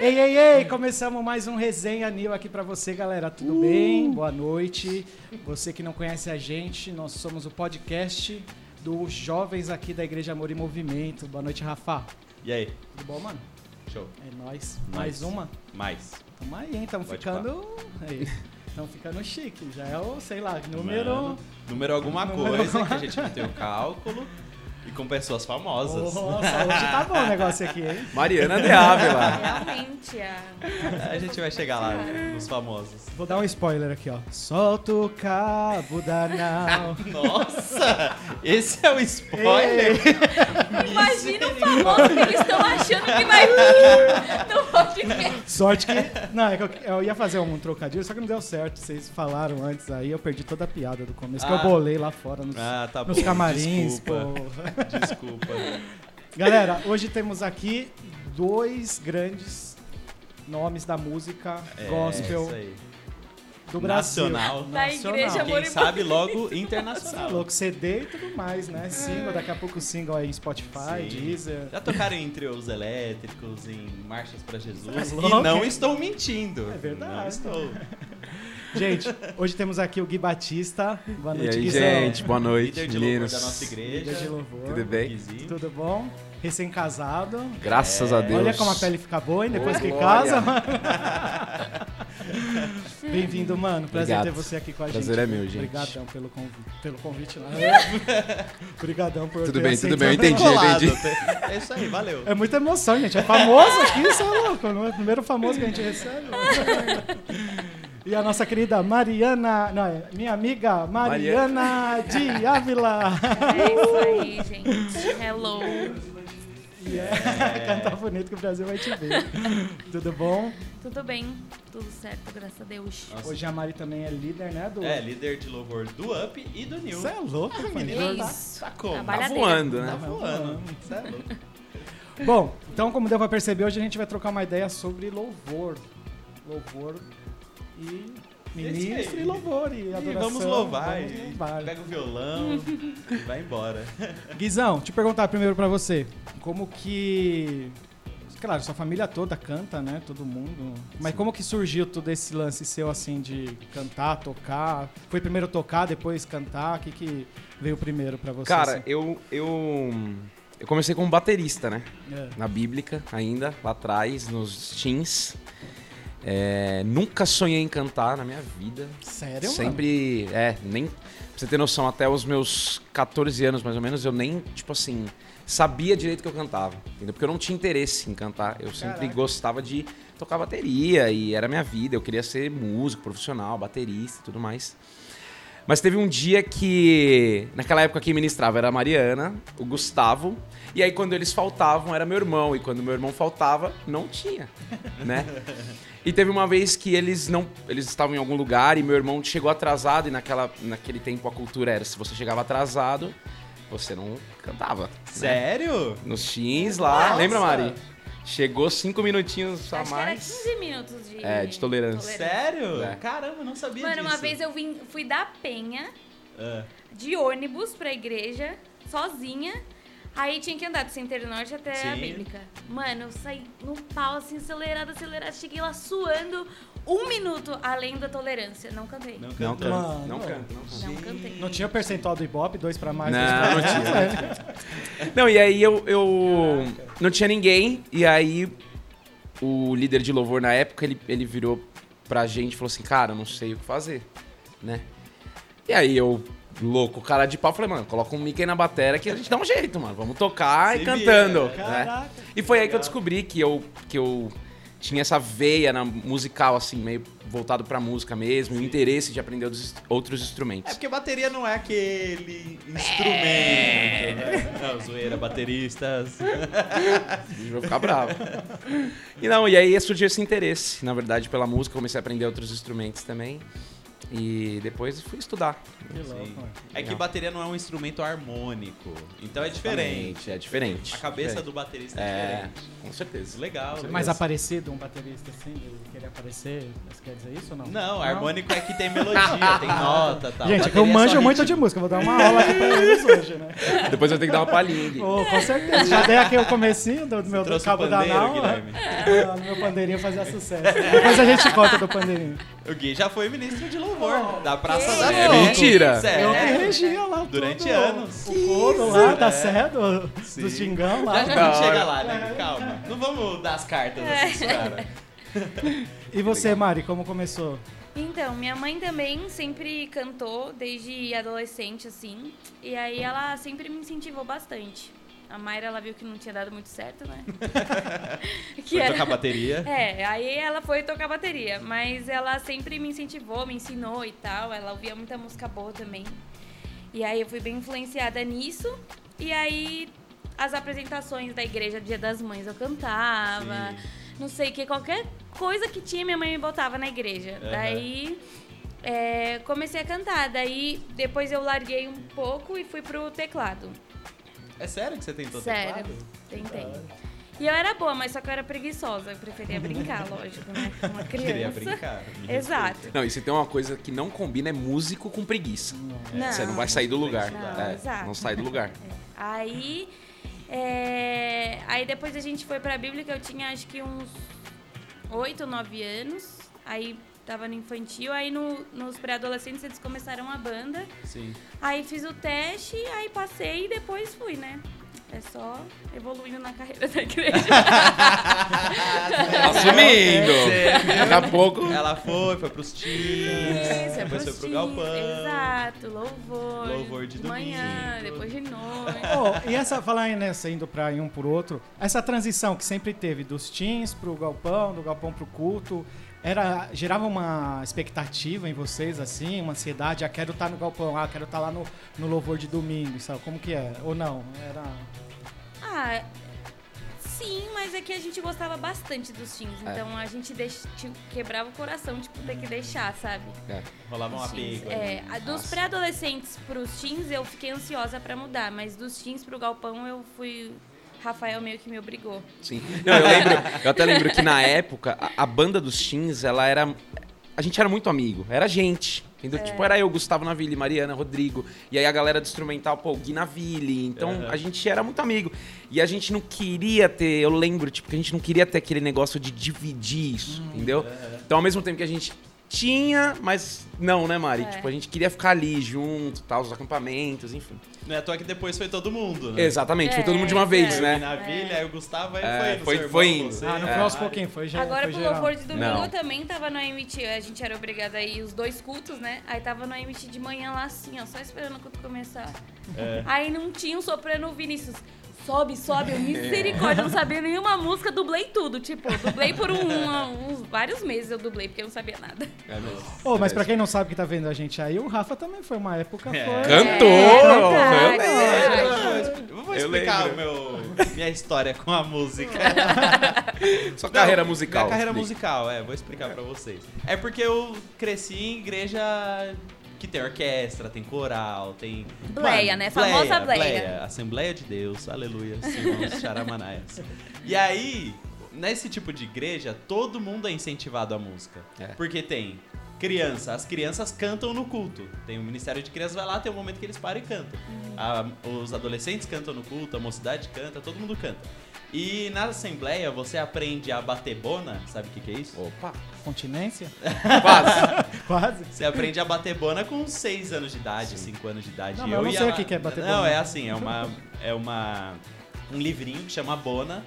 Ei, ei, ei, começamos mais um Resenha Nil aqui pra você, galera. Tudo Uh! bem? Boa noite. Você que não conhece a gente, nós somos o podcast dos jovens aqui da Igreja Amor e Movimento. Boa noite, Rafa. E aí? Tudo bom, mano? Show. É nóis. Nóis. Mais uma? Mais. Tamo aí, hein? Tamo Pode ficando... Aí. Tamo ficando chique. Já é o, sei lá, número... Mano, número alguma Número coisa alguma- que a gente não tem o cálculo. E com pessoas famosas. Nossa, hoje tá bom o negócio aqui, hein? Mariana de Ávila. Realmente, a... A gente vai chegar lá nos famosos. Vou dar um spoiler aqui, ó. Solta o cabo da nau. Nossa! Esse é o spoiler? Imagina o famoso que eles estão achando que vai vir no podcast. Sorte que. Não, é que eu, eu ia fazer um trocadilho, só que não deu certo. Vocês falaram antes aí, eu perdi toda a piada do começo, que eu Ah. bolei lá fora nos, Ah, tá nos bom. camarins. Desculpa. porra. Desculpa. Galera, hoje temos aqui dois grandes nomes da música É, gospel isso aí. do Brasil. Nacional. Da Igreja Amor Quem sabe logo Você é internacional. louco, CD e tudo mais, né? Single, daqui a pouco single aí em Spotify, Sim. Deezer. Já tocaram em trios elétricos, em marchas pra Jesus. É e não estou mentindo. É verdade. Não estou. Gente, hoje temos aqui o Gui Batista. Boa E noite, aí, Guizão. gente, boa noite, Líder de meninos. da nossa igreja. Líder de louvor. Tudo bem? Guizinho. Tudo bom? Recém-casado. Graças É, a Deus. Olha como a pele fica boa, hein? Depois Ô, que glória. casa, mano. Bem-vindo, mano. Prazer Obrigado. ter você aqui com a Prazer gente. é meu, gente. Obrigadão pelo convite. Pelo convite lá. Obrigadão por Tudo bem, tudo bem, eu entendi. Colado. É isso aí, valeu. É muita emoção, gente. É famoso aqui, isso é louco. Não é o primeiro famoso que a gente recebe. E a nossa querida Mariana, não, é minha amiga Mariana de Ávila. É isso aí, gente. Hello. E é, cantar bonito que o Brasil vai te ver. Tudo bom? Tudo bem? Tudo certo, graças a Deus. Nossa. Hoje a Mari também é líder, né? Do... É, líder de louvor do Up e do New. Você é louco, Ah, menino, tá, Isso. tá como? Tá voando, Tá né? voando. Cê é louco. Bom, então como deu pra perceber, hoje a gente vai trocar uma ideia sobre louvor. Louvor e aí. e louvor e E adoração. vamos louvar. vamos e louvar. Pega o violão e vai embora. Guizão, te perguntar primeiro pra você. Como que... Claro, sua família toda canta, né? Todo mundo. Mas como que surgiu todo esse lance seu, assim, de cantar, tocar? Foi primeiro tocar, depois cantar? O que que veio primeiro pra você? Cara, assim? eu, eu, eu comecei como baterista, né? É. Na Bíblica ainda, lá atrás, nos teens. É, nunca sonhei em cantar na minha vida. Sério, mano? Sempre, é, nem, pra você ter noção, até os meus 14 anos mais ou menos, eu nem, tipo assim, sabia direito que eu cantava, entendeu? Porque eu não tinha interesse em cantar, eu sempre Caraca. gostava de tocar bateria e era minha vida, eu queria ser músico profissional, baterista e tudo mais. Mas teve um dia que, naquela época quem ministrava era a Mariana, o Gustavo, e aí quando eles faltavam era meu irmão, e quando meu irmão faltava, não tinha, né? E teve uma vez que eles não, eles estavam em algum lugar e meu irmão chegou atrasado e naquela, naquele tempo a cultura era se você chegava atrasado, você não cantava. né? Sério? Nos teens lá, Nossa! lembra Mari? Chegou cinco minutinhos a Acho que era mais. 15 minutos de... É, de tolerância. Sério? É. Caramba, eu não sabia Mano, disso. uma vez eu vim, fui da Penha Ah, de ônibus pra igreja, sozinha. Aí tinha que andar do Center Norte até a Sim. Bíblica. Mano, eu saí no pau, assim, acelerada, acelerada. Cheguei lá suando um minuto além da tolerância. Não cantei. não Não cantou. canta, não canta, não canta. Não cantei. Não tinha percentual do Ibope, dois pra mais, Não, dois pra não menos, tinha. né? Não, e aí eu, eu não tinha ninguém, e aí o líder de louvor na época, ele, ele virou pra gente e falou assim, cara, eu não sei o que fazer, né? E aí eu, louco, cara de pau, falei, mano, coloca um Mickey na batera que a gente dá um jeito, mano, vamos tocar Se e cantando, vira, né? Caraca. E foi aí que eu descobri que eu, que eu tinha essa veia na musical, assim, meio voltado pra música mesmo, e o interesse de aprender outros, outros É instrumentos. porque bateria não é aquele instrumento, né? Não, zoeira, bateristas. Eu vou ficar bravo. E não, e aí surgiu esse interesse, na verdade, pela música, comecei a aprender outros instrumentos também. E depois fui estudar. Que louco, Sim. mano. É que bateria não é um instrumento harmônico. Então é diferente. É diferente. A cabeça Diferente. do baterista é, É, diferente. com certeza. Legal. Mais legal. aparecido, um baterista assim, de querer aparecer, você quer dizer isso ou não? Não, harmônico é que tem melodia, tem nota e tal. Gente, é eu é manjo só muito de música, vou dar uma aula aqui pra eles hoje, né? Depois eu tenho que dar uma palhinha aqui. Ô, com certeza, já dei aqui o comecinho do, do meu do cabo o da nau, no meu pandeirinho fazia sucesso. Depois a gente conta do pandeirinho. O Gui já foi ministro de louvor da Praça da É Fogo. mentira. Sério. Eu que regia lá Durante tudo, anos. O coro lá, da É. Sé, do, Xingão lá. Já já a gente chega lá, né? Calma. Não vamos dar as cartas assim pros caras. E você, Mari, como começou? Então, minha mãe também sempre cantou desde adolescente, assim. E aí ela sempre me incentivou bastante. A Mayra, ela viu que não tinha dado muito certo, né? que Foi tocar bateria. É, aí ela foi tocar bateria, mas ela sempre me incentivou, me ensinou e tal. Ela ouvia muita música boa também. E aí eu fui bem influenciada nisso. E aí as apresentações da igreja Dia das Mães eu cantava. Sim. Não sei o que, qualquer coisa que tinha, minha mãe me botava na igreja. Aham. Daí é, comecei a cantar. Daí depois eu larguei um pouco e fui pro teclado. É sério que você tentou Sério, teclado? tentei. E eu era boa, mas só que eu era preguiçosa. Eu preferia brincar, lógico, né? Uma criança. Queria brincar. Exato. Não, e se tem uma coisa que não combina é músico com preguiça. Não. Você não vai sair do lugar. Não, É, exato. não sai do lugar. Aí, é, aí depois a gente foi pra Bíblia, que eu tinha acho que uns 8 ou 9 anos. Aí tava no infantil, aí no- nos pré-adolescentes eles começaram a banda. Sim. Aí fiz o teste, aí passei e depois fui, né? É só evoluindo na carreira da igreja. Assumindo! Você Daqui a pouco. Ela foi, foi pros teens, Isso, é depois foi pro galpão. Exato, louvor. Louvor de manhã, domingo. depois de noite. Oh, e essa, falar nessa, indo pra ir um por outro, essa transição que sempre teve dos teens pro galpão, do galpão pro culto, era, gerava uma expectativa em vocês, assim, uma ansiedade, ah, quero estar no galpão, ah, quero estar lá no, no louvor de domingo, sabe? Como que é? Ou não? Era... Ah, sim, mas é que a gente gostava bastante dos teens. É. Então a gente deix- quebrava o coração, tipo, ter que deixar, sabe? É. Rolava um apego. É, dos pré-adolescentes pros teens eu fiquei ansiosa pra mudar, mas dos teens pro galpão eu fui. Rafael meio que me obrigou. Sim. Não, eu lembro, eu até lembro que na época, a, a banda dos teens, ela era. A gente era muito amigo, era gente. Entendeu? Tipo, era eu, Gustavo Naville, Mariana, Rodrigo. E aí a galera do instrumental, pô, Gui Naville. Então a gente era muito amigo. E a gente não queria ter, eu lembro, tipo, que a gente não queria ter aquele negócio de dividir isso, entendeu? Então ao mesmo tempo que a gente tinha, mas não, né, Mari? É. Tipo, a gente queria ficar ali junto, tal, os acampamentos, enfim. Não é à toa que depois foi todo mundo, né? Exatamente, foi É, todo mundo de uma vez, é. né? Na vilha, aí o Gustavo aí É, foi no foi- foi irmão, indo. você, Ah, não É. foi aos pouquinhos, foi, já, Agora foi pro geral. louvor de domingo Não. eu também tava no AMT. A gente era obrigada a ir os dois cultos, né? Aí tava no AMT de manhã lá assim, ó, só esperando o culto começar. É. Aí não tinha um soprano Vinícius. Sobe, sobe, eu, misericórdia, eu não sabia nenhuma música, dublei tudo. Tipo, dublei por um- uns vários meses eu dublei, porque eu não sabia nada. É mesmo. Ô, mas pra quem não sabe que tá vendo a gente aí, o Rafa também foi uma época. É. Foi... Cantor! É, eu verdade. lembro. Eu vou explicar meu, minha história com a música. Sua carreira Não, musical. Minha carreira musical, é, vou explicar pra vocês. É porque eu cresci em igreja que tem orquestra, tem coral, tem. Bleia, né? Famosa bleia. Assembleia de Deus, aleluia, irmãos charamanaias. E aí, nesse tipo de igreja, todo mundo é incentivado à música. É. Porque tem criança, as crianças cantam no culto. Tem o Ministério de Crianças, vai lá, tem um momento que eles param e cantam. A- os adolescentes cantam no culto, a mocidade canta, todo mundo canta. E na assembleia você aprende a bater bona, sabe o que, que é isso? Opa, Continência? quase. Quase. Você aprende a bater bona com 6 anos de idade, 5 anos de idade. Não, mas eu não e sei ela- o que é bater Não, bona. é assim, é uma é uma um livrinho que chama Bona.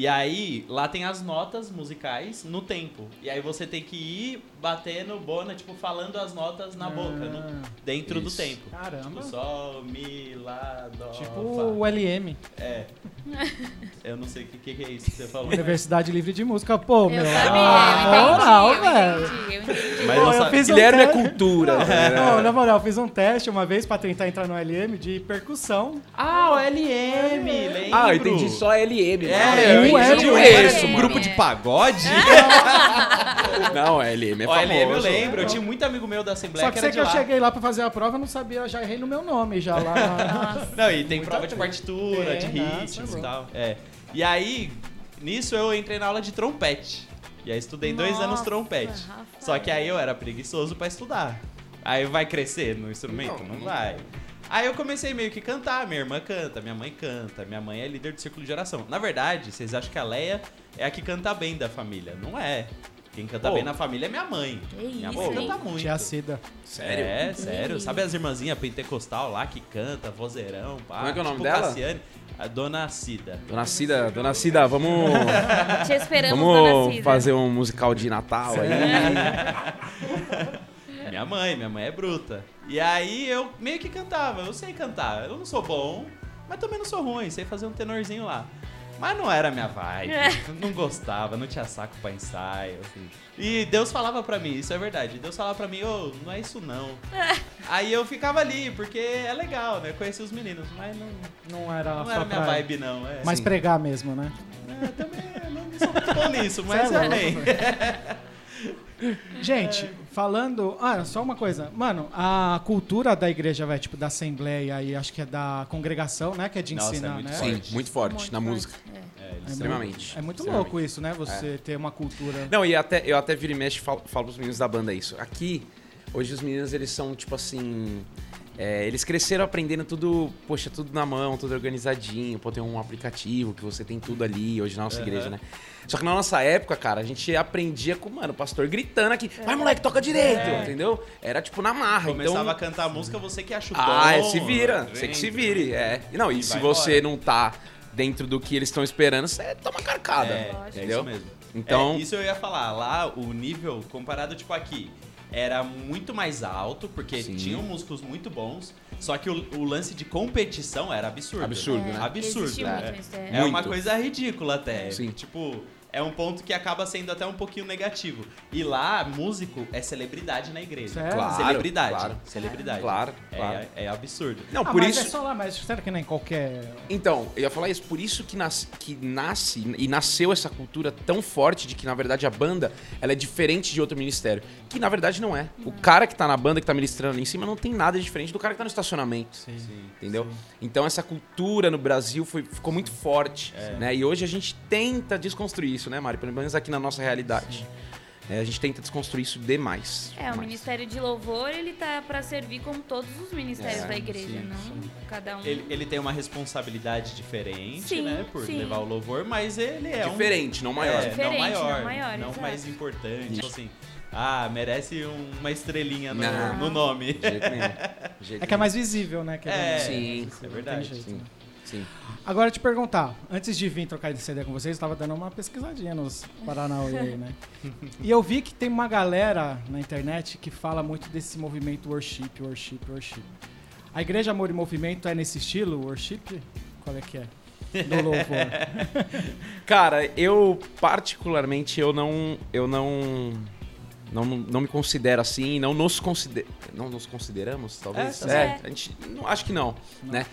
E aí, lá tem as notas musicais no tempo. E aí você tem que ir batendo bona, tipo, falando as notas na boca, no- Ah, dentro do Isso. tempo. Caramba. Tipo, sol, mi, lá, dó, Tipo fá. o LM. É. Eu não sei o que, que, é isso que você falou. Universidade Livre de Música, pô, Eu meu. sabia, ah, eu moral, entendi, eu velho. entendi, eu entendi. Mas Pô, não eu fiz um Guilherme é teste- cultura. né? Não, na moral, eu fiz um teste uma vez pra tentar entrar no LM de percussão. Ah, o LM, lembro. Ah, eu entendi só LM. É, eu o entendi LM. o isso, um mano. grupo de pagode? Não, LM é o famoso. LM eu lembro, eu tinha muito amigo meu da Assembleia Só que que era de que eu lá. cheguei lá pra fazer a prova, eu não sabia, eu já errei no meu nome já lá. na- Não, e tem Muita prova de partitura, de Tem, nossa, ritmos e tal. É. E aí, nisso eu entrei na aula de trompete. E aí estudei dois Nossa, anos trompete. Rafael. Só que aí eu era preguiçoso pra estudar. Aí vai crescer no instrumento? Não, Não. vai. Aí eu comecei meio que cantar, minha irmã canta, minha mãe canta, minha mãe é líder do círculo de oração. Na verdade, vocês acham que a Leia é a que canta bem da família. Não é. Quem canta Pô. bem na família é minha mãe. Que minha isso, mãe hein? canta muito. Tia Cida. Sério? É, sério. Sabe as irmãzinhas pentecostal lá que canta, vozeirão, pá. Como é que é o nome tipo dela? Cassiane. A Dona Cida. Dona Cida, Dona Cida, vamos, Te esperamos, dona vamos Cida. fazer um musical de Natal aí. Minha mãe, minha mãe é bruta. E aí eu meio que cantava, eu sei cantar. Eu não sou bom, mas também não sou ruim, sei fazer um tenorzinho lá. Mas não era minha vibe, não gostava, não tinha saco pra ensaio. assim. E Deus falava pra mim, isso é verdade. Deus falava pra mim, ô, não é isso não. Aí eu ficava ali, porque é legal, né? Conheci os meninos, mas não, Não era, não era minha vibe não. É. Mas Sim. pregar mesmo, né? É, também eu não sou muito bom nisso, mas é louco, amém. Gente, falando. Ah, só uma coisa. Mano, a cultura da igreja, velho, tipo, da assembleia e acho que é da congregação, né? Que é de Nossa, é ensinar, muito né? Sim, forte. muito forte Muito na forte, música. é. É, É Extremamente. É muito Extremamente. louco isso, né? Você ter uma cultura. Não, e até, eu até viro e mexe e falo, falo pros meninos da banda isso. Aqui, hoje os meninos, eles são, tipo assim... é, eles cresceram aprendendo tudo, poxa, tudo na mão, tudo organizadinho. Pô, tem um aplicativo que você tem tudo ali, hoje na nossa Aham. igreja, né? Só que na nossa época, cara, a gente aprendia com, mano, o pastor gritando aqui. Vai, moleque, toca direito, É. entendeu? Era, tipo, na marra. Começava então... a cantar a música, você que acha o Ah, é, se vira. vem. Você que se vire, é. E Não, e, E se você embora. não tá dentro do que eles estão esperando, você toma carcada. É, é entendeu? isso mesmo. Então- É, isso eu ia falar. Lá, o nível, comparado, tipo, aqui, era muito mais alto, porque Sim. tinham músicos muito bons, só que o, o lance de competição era absurdo. Absurdo, É, né? Absurdo. é. é. É uma coisa ridícula até. Sim. Tipo, é um ponto que acaba sendo até um pouquinho negativo. E lá, músico é celebridade na igreja. Sério? Claro, celebridade. claro. Celebridade. Claro, É, claro. é absurdo. Não, Ah, por mas isso. é só lá, mas será que nem qualquer. Então, eu ia falar isso, por isso que, nas, que nasce e nasceu essa cultura tão forte de que, na verdade, a banda ela é diferente de outro ministério. Que na verdade não é. O cara que tá na banda, que tá ministrando ali em cima, não tem nada diferente do cara que tá no estacionamento. Sim. Entendeu? Então essa cultura no Brasil foi, ficou muito forte. É. Né? E hoje a gente tenta desconstruir isso, né, Mari? Pelo menos aqui na nossa realidade. É, a gente tenta desconstruir isso demais. É, o demais. Ministério de Louvor, ele tá pra servir como todos os ministérios É, da igreja, sim, não sim. cada um. Ele, ele tem uma responsabilidade diferente, Sim, né? Por sim. levar o louvor, mas ele é um Diferente, não maior. É, Diferente, não maior. não maior, não mais importante. Isso. Tipo assim, ah, merece um- uma estrelinha no, no nome. De jeito nenhum. De jeito É que é mais visível, né? querendo É, não. Sim, é verdade. jeito, Sim, né? Sim. Agora te perguntar, antes de vir trocar esse CD com vocês, eu tava dando uma pesquisadinha nos Paranauê aí, né? E eu vi que tem uma galera na internet que fala muito desse movimento worship, worship, worship. A Igreja Amor e Movimento é nesse estilo, worship? Qual é que é? Do louvor. Cara, eu particularmente eu não eu não não, não me considero assim, não nos consider, não nos consideramos, talvez. É, É, certo. a gente não, acho que não, né?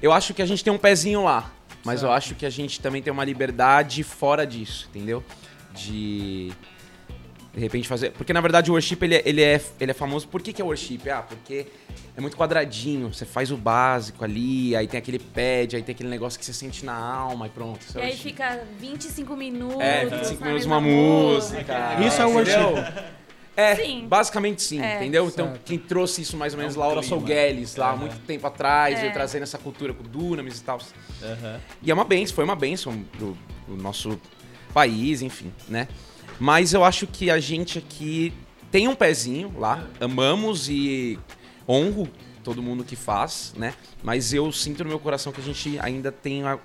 Eu acho que a gente tem um pezinho lá, mas eu Certo. acho que a gente também tem uma liberdade fora disso, entendeu? De de repente fazer, porque na verdade o worship ele é, ele é, ele é famoso. Por que, que é worship? Ah, porque é muito quadradinho. Você faz o básico ali, aí tem aquele pad, aí tem aquele negócio que você sente na alma e pronto. isso E é aí worship. fica 25 minutos. É, 25 na minutos uma música. Isso é o entendeu? É, Sim. basicamente sim, É. entendeu? Então, Certo. quem trouxe isso mais ou menos, É um Laura. Solgueles, lá há Aham. muito tempo atrás, É. veio trazendo essa cultura com Dunamis e tal. Aham. E é uma benção, foi uma benção pro, pro nosso país, enfim, né? Mas eu acho que a gente aqui tem um pezinho lá, amamos e honro todo mundo que faz, né? Mas eu sinto no meu coração que a gente ainda tem uma,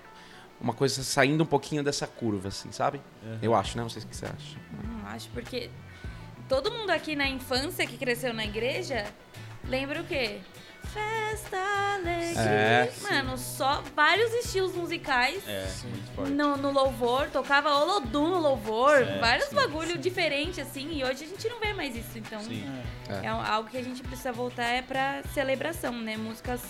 uma coisa saindo um pouquinho dessa curva, assim, sabe? Eu acho, né? Não sei o que você acha. Não acho, porque todo mundo aqui na infância que cresceu na igreja lembra o quê? festa alegre. É. Mano, só vários estilos musicais. É, muito forte. No, no louvor, tocava Olodum no louvor, É, vários sim, bagulho diferente assim, e hoje a gente não vê mais isso, então Sim. É. é um- algo que a gente precisa voltar é pra celebração, né? Músicas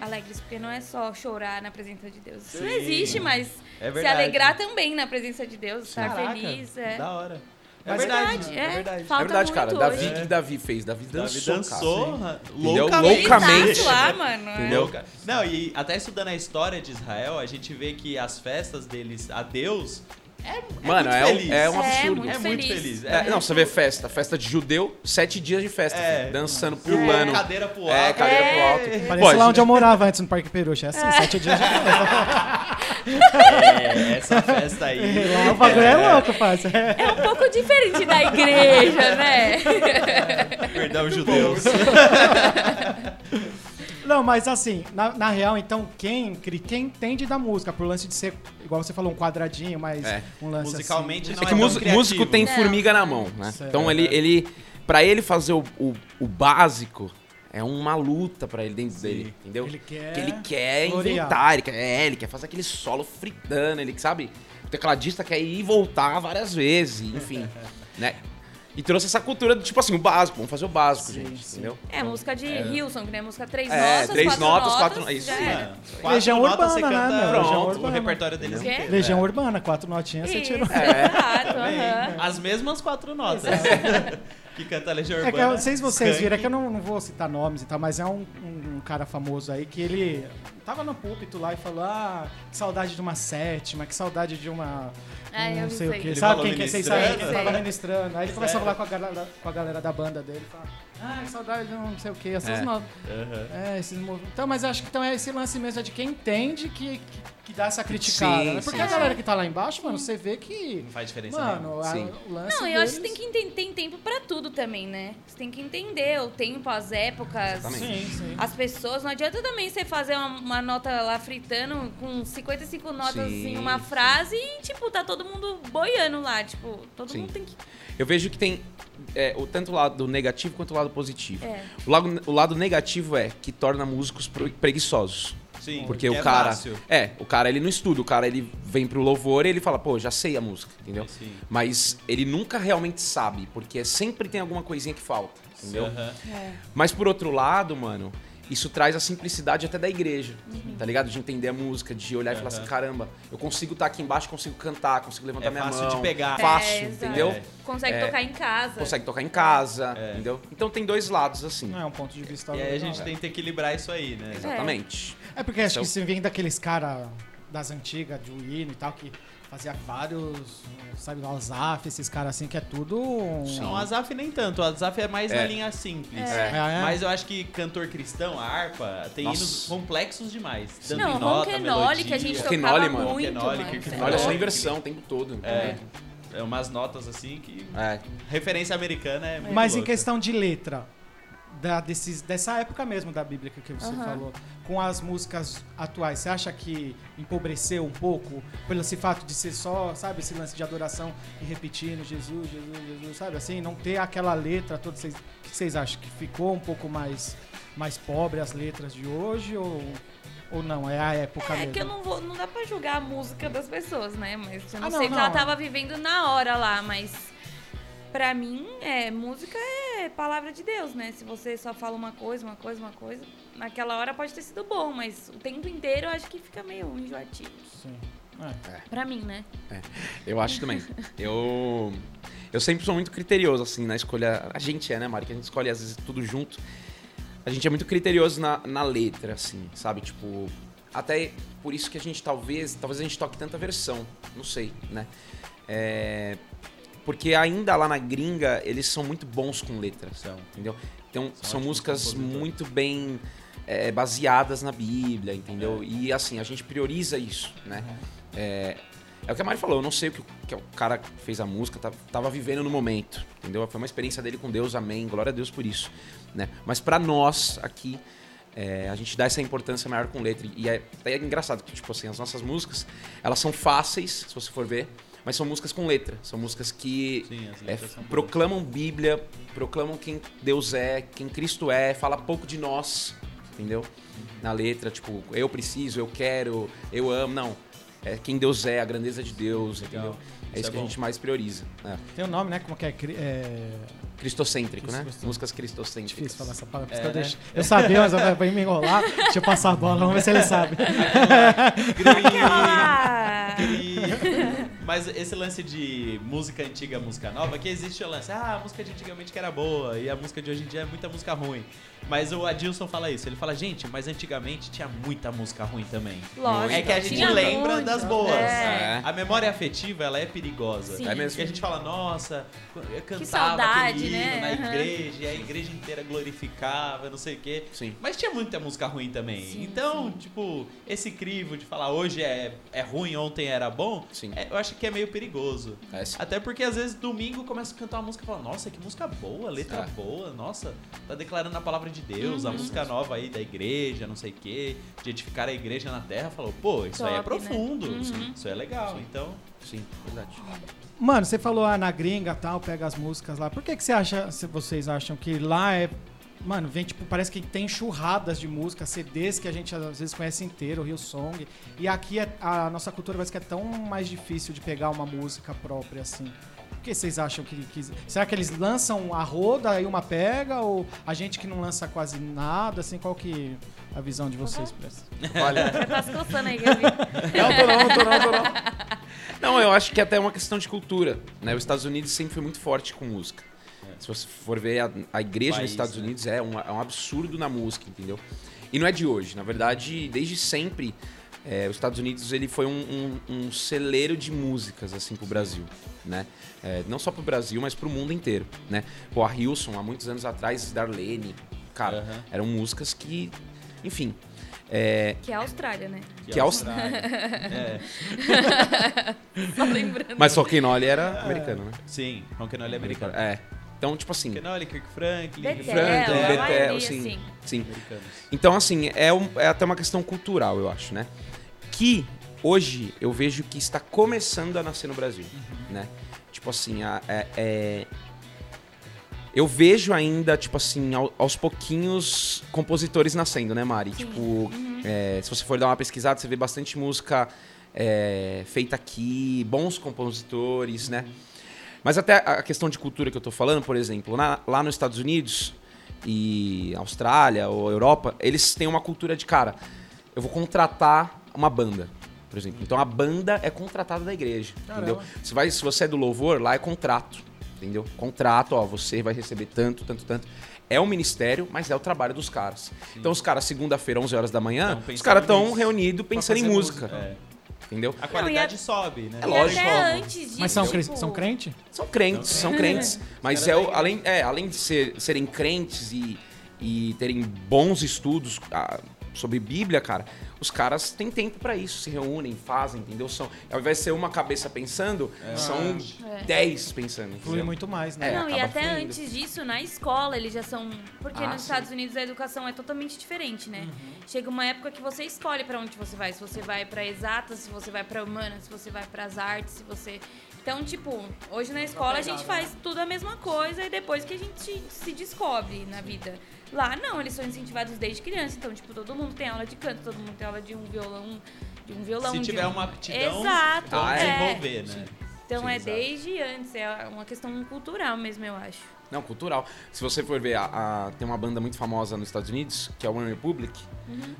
alegres, porque não é só chorar na presença de Deus. Isso não Sim. existe, mas É se alegrar também na presença de Deus, estar Caraca, feliz, é. Da hora. É Mas verdade, é, é verdade. falta é verdade, cara. Davi, o que Davi fez? Davi Davi dançou, dançou cara. loucamente. Loucamente. Lá, mano. é. Entendeu? Não, e até estudando a história de Israel, a gente vê que as festas deles a Deus é, é Mano, muito é, um- feliz. é um É, absurdo. muito É muito feliz. feliz. É, não, você vê festa. Festa de judeu, sete dias de festa. É. filho, dançando, Pulando. pulando. Cadeira pro alto. É, cadeira pro alto. É. Parece Pô, lá gente- onde eu morava antes no Parque Peruche. É assim, sete dias de É, essa festa aí. Lá o bagulho é louco, parça. É. É um pouco diferente da igreja, né? Perdão, judeus. Não, mas assim, na, na real, então, quem, quem entende da música, por lance de ser, igual você falou, um quadradinho, mas É. um lance Musicalmente assim, não É é que tão músico, músico tem Não. formiga na mão, né? Certo. Então ele, ele para ele fazer o, o, o básico é uma luta pra ele dentro dele, entendeu? Ele quer que ele quer florear. inventar, ele quer, é, ele quer fazer aquele solo fritando, ele sabe? O tecladista quer ir e voltar várias vezes, enfim, né? E trouxe essa cultura do tipo assim, o básico, vamos fazer o básico, Sim, gente, sim. entendeu? É música de Hillsong, né? Música três É, notas, três quatro notas, notas, quatro- isso. já É. era. Quatro Legião notas você Urbana, canta né, meu? Legião o Urbana. repertório deles Quê? inteiro. Legião É. Urbana, quatro notinhas, você tirou. Isso, É. exato. As mesmas quatro notas. que canta a Legião É que Urbana. não sei se vocês Skank. viram, é que eu não, não vou citar nomes e tal, mas é um, um- um cara famoso aí que ele tava no púlpito lá e falou: Ah, que saudade de uma sétima, que saudade de uma. Ah, eu não sei isso o que. Ele Sabe quem que é? Vocês sabem que tava Sei. ministrando. Aí ele começou a falar com a, galera, com a galera da banda dele. Fala, ah, que saudade de um não sei o que. Essas É. notas. Aham. É, esses movimentos. Então, mas eu acho que então é esse lance mesmo, é de quem entende que, que, que dá essa criticada. Sim, né? Porque sim, a sim. galera que tá lá embaixo, mano, você vê que. Não faz diferença Mano, a- Sim. o lance. Não, eu acho que deles- tem que entender, tem tempo pra tudo também, né? Você tem que entender o tempo, as épocas. Sim, sim. as pessoas. Não adianta também você fazer uma, uma nota lá fritando com 55 notas Sim, em uma sim. frase e, tipo, tá todo mundo boiando lá. Tipo, todo Sim. mundo tem que. Eu vejo que tem é, o tanto o lado negativo quanto o lado positivo. É. O lado, o lado negativo é que torna músicos preguiçosos. Sim, Porque que o é cara. fácil. É, o cara ele não estuda, o cara ele vem pro louvor e ele fala, pô, já sei a música, entendeu? Sim. Mas ele nunca realmente sabe, porque sempre tem alguma coisinha que falta, entendeu? Aham. Mas por outro lado, mano, isso traz a simplicidade até da igreja, tá ligado? De entender a música, de olhar e falar assim, caramba, eu consigo estar aqui embaixo, consigo cantar, consigo levantar É minha fácil mão. de pegar. Fácil, É, entendeu? É. Consegue É. tocar em casa. Consegue tocar em casa, É. entendeu? Então tem dois lados, assim. Não, é um ponto de vista. E aí a gente tenta equilibrar isso aí, né? Exatamente. É porque acho Então- que você vem daqueles caras das antigas, de hino e tal, que fazia vários, sabe, o Alzaf, esses caras assim, que é tudo. um- Não, o Azaf nem tanto. O Azaf é mais É. na linha simples. É. É, é. Mas eu acho que cantor cristão, a harpa, tem Nossa. hinos complexos demais. Tanto Não, em nota, Ronquenole, que a gente tocava mano. muito, Ronquenole, mano. que- que- Cê é Olha só inversão o tempo todo. É. É umas notas assim que. É. Referência americana é. muito Mas em louca. questão de letra, da, desses, dessa época mesmo da Bíblia que você Aham. falou, com as músicas atuais, você acha que empobreceu um pouco pelo esse fato de ser só, sabe, esse lance de adoração e repetindo Jesus, Jesus, Jesus, sabe assim? Não ter aquela letra toda. Vocês, o que vocês acham? Que ficou um pouco mais, mais pobre as letras de hoje ou, ou não? É a época É mesmo? que eu não vou. Não dá pra julgar a música das pessoas, né? Mas eu não Ah, não, sei o que não. ela tava vivendo na hora lá, mas. Pra mim, é, música é palavra de Deus, né? Se você só fala uma coisa, uma coisa, uma coisa, naquela hora pode ter sido bom, mas o tempo inteiro eu acho que fica meio enjoativo. Sim. É. Pra mim, né? Eu acho também. Eu eu sempre sou muito criterioso assim na escolha. A gente é, né, Mari? Que a gente escolhe às vezes tudo junto. A gente é muito criterioso na, na letra, assim, sabe? Tipo, até por isso que a gente talvez, talvez a gente toque tanta versão, não sei, né? É, porque ainda lá na gringa eles são muito bons com letras, São. entendeu? Então são, ótimos músicas muito bem é, baseadas na Bíblia, entendeu? E assim a gente prioriza isso, né? É, é o que a Mari falou, eu não sei o que, o- que o cara que fez a música tá- tava vivendo no momento, entendeu? Foi uma experiência dele com Deus, amém, glória a Deus por isso, né? Mas pra nós aqui, é, a gente dá essa importância maior com letra. E é até engraçado que, tipo assim, as nossas músicas, elas são fáceis, se você for ver, mas são músicas com letra. São músicas que Sim, é, são boas. proclamam Bíblia, proclamam quem Deus é, quem Cristo é, fala pouco de nós, entendeu? Na letra, tipo, eu preciso, eu quero, eu amo. Não. É quem Deus é, a grandeza de Deus, entendeu? É Isso isso é que a bom. gente mais prioriza. É. Tem um nome, né? Como que é? É... Cristocêntrico, né? Cristocêntrico. Músicas cristocêntricas. Difícil falar essa palavra. por É, isso que eu, né? deixo- eu sabia, mas vai vai me enrolar. Deixa eu passar a bola, vamos ver se ele sabe. Mas esse lance de música antiga, música nova, que existe o lance, ah, a música de antigamente que era boa e a música de hoje em dia é muita música ruim. Mas o Adilson fala isso, ele fala, gente, mas antigamente tinha muita música ruim também. Lógico. É que a gente tinha lembra muito. das boas. É. A memória afetiva, ela é perigosa. Sim. É mesmo. E a gente fala, nossa, eu cantava saudade, aquele hino né? na Aham. igreja, e a igreja inteira glorificava, não sei o quê. Sim. Mas tinha muita música ruim também. Sim, então, tipo, esse crivo de falar hoje é, é ruim, ontem era bom, Sim. é- eu acho que é meio perigoso. É, sim. Até porque às vezes domingo começa a cantar uma música e fala, nossa, que música boa, letra É. boa, nossa, tá declarando a palavra de Deus, a Uhum. música nova aí da igreja, não sei o quê, de edificar a igreja na terra, falou, pô, isso aí é Top, né? profundo, Uhum. isso é legal, então. Sim, verdade. Mano, você falou ah, na gringa tal, pega as músicas lá. Por que, que você acha, se vocês acham que lá é. Mano, vem tipo, parece que tem churradas de música, CDs que a gente às vezes conhece inteiro, Rio Song. E aqui é, a nossa cultura parece que é tão mais difícil de pegar uma música própria assim. Por que vocês acham que, que- Será que eles lançam a roda aí uma pega? Ou a gente que não lança quase nada, assim, qual que é a visão de vocês pra isso? Olha, Você tá se coçando aí, Gabi. Não, tô não, tô não, tô não. Não, eu acho que até é uma questão de cultura. Né? Os Estados Unidos sempre foi muito forte com música. Se você for ver a, a igreja País, nos Estados né? Unidos, é um, é um absurdo na música, entendeu? E não é de hoje. Na verdade, desde sempre, é, os Estados Unidos ele foi um, um- um celeiro de músicas assim pro Brasil, né? É, não só pro Brasil, mas pro mundo inteiro, né? Pô, a Hilson, há muitos anos atrás, Darlene, cara, Aham. eram músicas que, enfim, é, Que é a Austrália, né? Que é Austrália. é, Só lembrando. mas olha era americano, né? sim, Ronquenole é americano. É. Então, tipo assim, Ronquenole, Kirk Franklin, Betel, Franklin, a Betel, maioria, sim, assim. sim. Então, assim, é, um- é até uma questão cultural, eu acho, né? Que hoje eu vejo que está começando a nascer no Brasil, né? Tipo assim, a- é- é- eu vejo ainda, tipo assim, ao- aos pouquinhos compositores nascendo, né, Mari? Tipo, é, se você for dar uma pesquisada, você vê bastante música é, feita aqui, bons compositores, né? Mas até a questão de cultura que eu tô falando, por exemplo, na- lá nos Estados Unidos e Austrália ou Europa, eles têm uma cultura de, cara, eu vou contratar uma banda, por exemplo. Então a banda é contratada da igreja, Caramba. entendeu? Se, vai, se você é do louvor, lá é contrato, entendeu? Contrato, ó, você vai receber tanto, tanto, tanto. É um ministério, mas é o trabalho dos caras. Então os caras, segunda-feira, 11 horas da manhã, os caras estão reunidos pensando em fazer música, É. entendeu? A qualidade sobe, né? É lógico. até antes disso, Mas são, tipo, são crente? São crentes, são crentes. Mas é, o- além, é, além de ser- serem crentes e, e terem bons estudos ah, sobre Bíblia, cara, os caras têm tempo pra isso, se reúnem, fazem, entendeu? São, ao invés de ser uma cabeça pensando, são É. dez pensando. Flui muito mais, né? É, não, e até fluindo. antes disso, na escola, eles já são. Porque Ah, nos sim. Estados Unidos a educação é totalmente diferente, né? Chega uma época que você escolhe pra onde você vai. Se você vai pra exatas, se você vai pra humanas, se você vai pras artes, se você. Então, tipo, hoje na escola a gente faz tudo a mesma coisa e depois que a gente se descobre na vida. Lá não, eles são incentivados desde criança. Então, tipo, todo mundo tem aula de canto, todo mundo tem aula de um violão, de um violão. Se de tiver um... uma aptidão, Exato, Ah, é. desenvolver, né? Então Sim, é exato. desde antes, é uma questão cultural mesmo, eu acho. Não, cultural. Se você for ver, a, a- tem uma banda muito famosa nos Estados Unidos, que é o One Republic.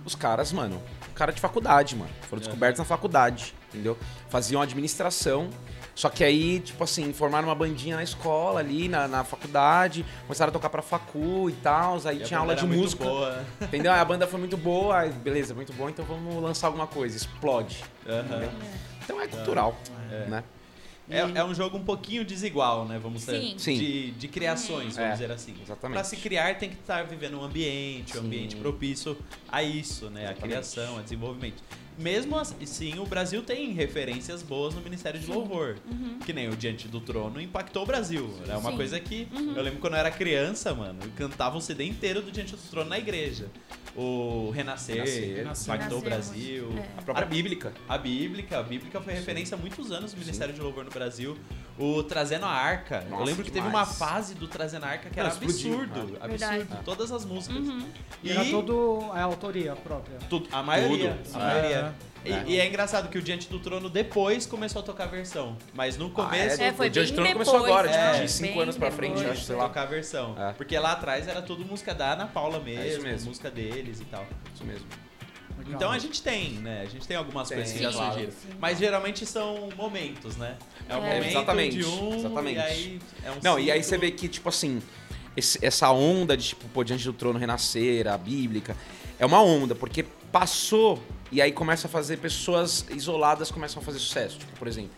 Os caras, mano, cara de faculdade, mano. Foram descobertos na faculdade, entendeu? Faziam administração. Só que aí, tipo assim, formaram uma bandinha na escola ali, na, na faculdade, começaram a tocar pra facu e tal, aí E a tinha aula de música. boa. Entendeu? A banda foi muito boa, aí, beleza, muito boa, então vamos lançar alguma coisa, explode. Aham. Então é cultural, É. né? É, é um jogo um pouquinho desigual, né? Vamos dizer. Sim. Sim. De, de criações, vamos É, dizer assim. exatamente. Pra se criar, tem que estar vivendo um ambiente, um Sim. ambiente propício a isso, né? A Exatamente. criação, a desenvolvimento. Mesmo assim, o Brasil tem referências boas no Ministério de Louvor. Que nem o Diante do Trono impactou o Brasil. É uma Sim. coisa que eu lembro quando eu era criança, mano, eu cantava um CD inteiro do Diante do Trono na igreja. O Renascer, Renascer. impactou o Renascer, Brasil. é. A própria bíblica. A Bíblica, a Bíblica foi referência há muitos anos no Ministério de Louvor no Brasil. O Trazendo a Arca. eu Nossa, lembro que teve demais. uma fase do Trazendo a Arca que era explodiu, absurdo. né? Absurdo. Verdade. Todas as músicas. Uhum. E Era todo a autoria própria. tudo- a maioria. Tudo. A É. maioria. E, e é engraçado que o Diante do Trono depois começou a tocar a versão. Mas no começo. É, foi o Diante do Trono começou depois, agora, né? tipo, É, de 5 bem anos pra frente, depois. acho, sei lá. tocar a versão. É. Porque lá atrás era tudo música da Ana Paula É mesmo, isso mesmo. música deles e tal. Isso mesmo. Legal. Então a gente tem, né? A gente tem algumas Tem, coisas que já claro. surgiram. Sim. Mas geralmente são momentos, né? É o É. momento Exatamente, de um exatamente. e aí é um Não, e aí você vê que, tipo assim, esse- essa onda de, tipo, pô, Diante do Trono renascer, a bíblica, é uma onda, porque passou e aí começa a fazer pessoas isoladas começam a fazer sucesso. Tipo, por exemplo,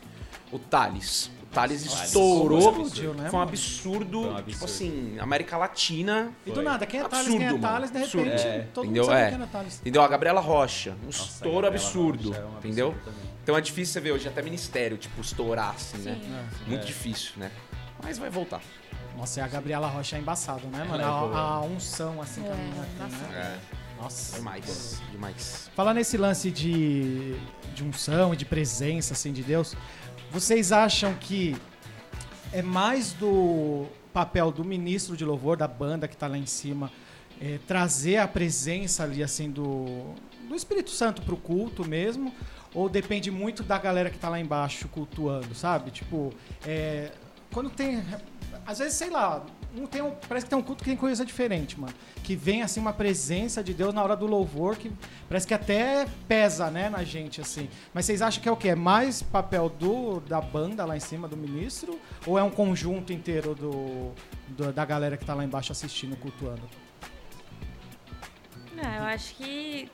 o Thales. O Thales Thales estourou. explodiu, né, Foi um absurdo, Foi um tipo absurdo. assim, América Latina. E do Foi. nada, quem é Thales, Absurdo, quem é. Thales, de repente, Absurdo. É. todo Entendeu? mundo sabe É. quem é Thales. Entendeu? A Gabriela Rocha. Um Nossa, estouro absurdo. É um entendeu? absurdo também. Então é difícil você ver hoje até ministério, tipo, estourar assim, né? Sim. Muito É. difícil, né? Mas vai voltar. Nossa, e a Gabriela Rocha é embaçado, né, mano? É. A, a unção, assim, que a É, menina tem, nossa. né? É, Nossa. demais. Demais. Falar nesse lance de, de unção e de presença, assim, de Deus, vocês acham que é mais do papel do ministro de louvor, da banda que tá lá em cima, é, trazer a presença ali, assim, do, do Espírito Santo pro culto mesmo? Ou depende muito da galera que tá lá embaixo cultuando, sabe? Tipo, é, quando tem. Às vezes, sei lá, tem um, parece que tem um culto que tem coisa diferente, mano. Que vem, assim, uma presença de Deus na hora do louvor que parece que até pesa, né, na gente, assim. Mas vocês acham que é o quê? É mais papel do, da banda lá em cima, do ministro? Ou é um conjunto inteiro do, do- da galera que tá lá embaixo assistindo, cultuando? Não, eu acho que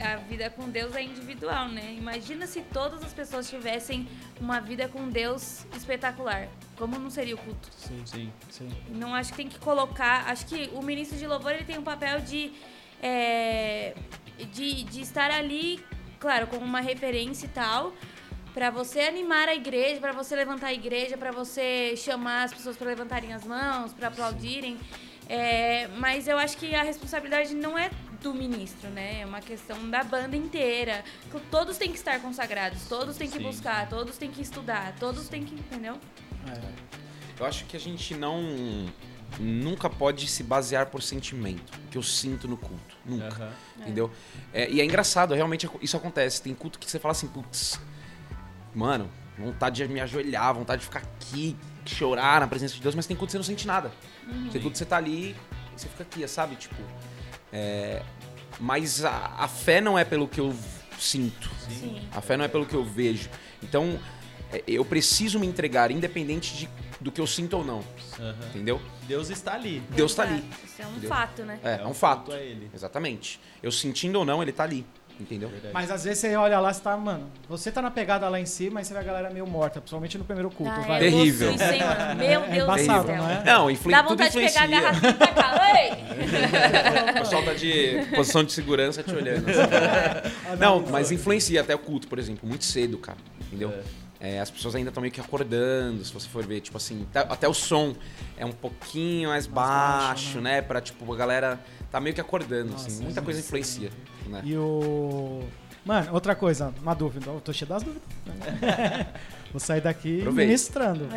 a vida com Deus é individual, né? Imagina se todas as pessoas tivessem uma vida com Deus espetacular. Como não seria o culto? Sim, Sim. sim. Não acho que tem que colocar. Acho que o ministro de louvor ele tem um papel de, é, de, de estar ali, claro, como uma referência e tal, para você animar a igreja, para você levantar a igreja, para você chamar as pessoas para levantarem as mãos, para aplaudirem. É, mas eu acho que a responsabilidade não é do ministro, né? É uma questão da banda inteira. Todos têm que estar consagrados, todos têm que Sim. buscar, todos têm que estudar, todos têm que, entendeu? É. Eu acho que a gente não. Nunca pode se basear por sentimento. Que eu sinto no culto. Nunca. Aham. Entendeu? É, e é engraçado, realmente isso acontece. Tem culto que você fala assim, putz, mano, vontade de me ajoelhar, vontade de ficar aqui, chorar na presença de Deus, mas tem culto que você não sente nada. Tem culto que você tá ali e você fica aqui, sabe? Tipo. é, mas a, a fé não é pelo que eu sinto. Sim. A fé não é pelo que eu vejo. Então, é, eu preciso me entregar, independente de, do que eu sinto ou não. Aham. Entendeu? Deus está ali. Deus tá ali. Exato. Isso é um Entendeu? fato, né? É, é um o fato. ele. Exatamente. Eu sentindo ou não, ele tá ali. Entendeu? Verdade. Mas às vezes você olha lá, você tá, mano, você tá na pegada lá em cima, mas você vê a galera meio morta, principalmente no primeiro culto, Ah, vai. é Terrível. isso, hein, mano? Meu É Deus embaçado, do céu. não é? Não, influ... Dá tudo vontade de influencia. pegar a garrafa e tacar. Oi! O pessoal tá de posição de segurança te olhando. assim. Não, mas influencia até o culto, por exemplo, muito cedo, cara. Entendeu? É, as pessoas ainda estão meio que acordando, se você for ver, tipo assim, até, até o som é um pouquinho mais, baixo, baixo, né? Pra, tipo, a galera tá meio que acordando, Nossa, assim. Muita é coisa influencia, né? E o. Mano, outra coisa, uma dúvida. Eu tô cheio das dúvidas. Vou sair daqui Aproveita. ministrando.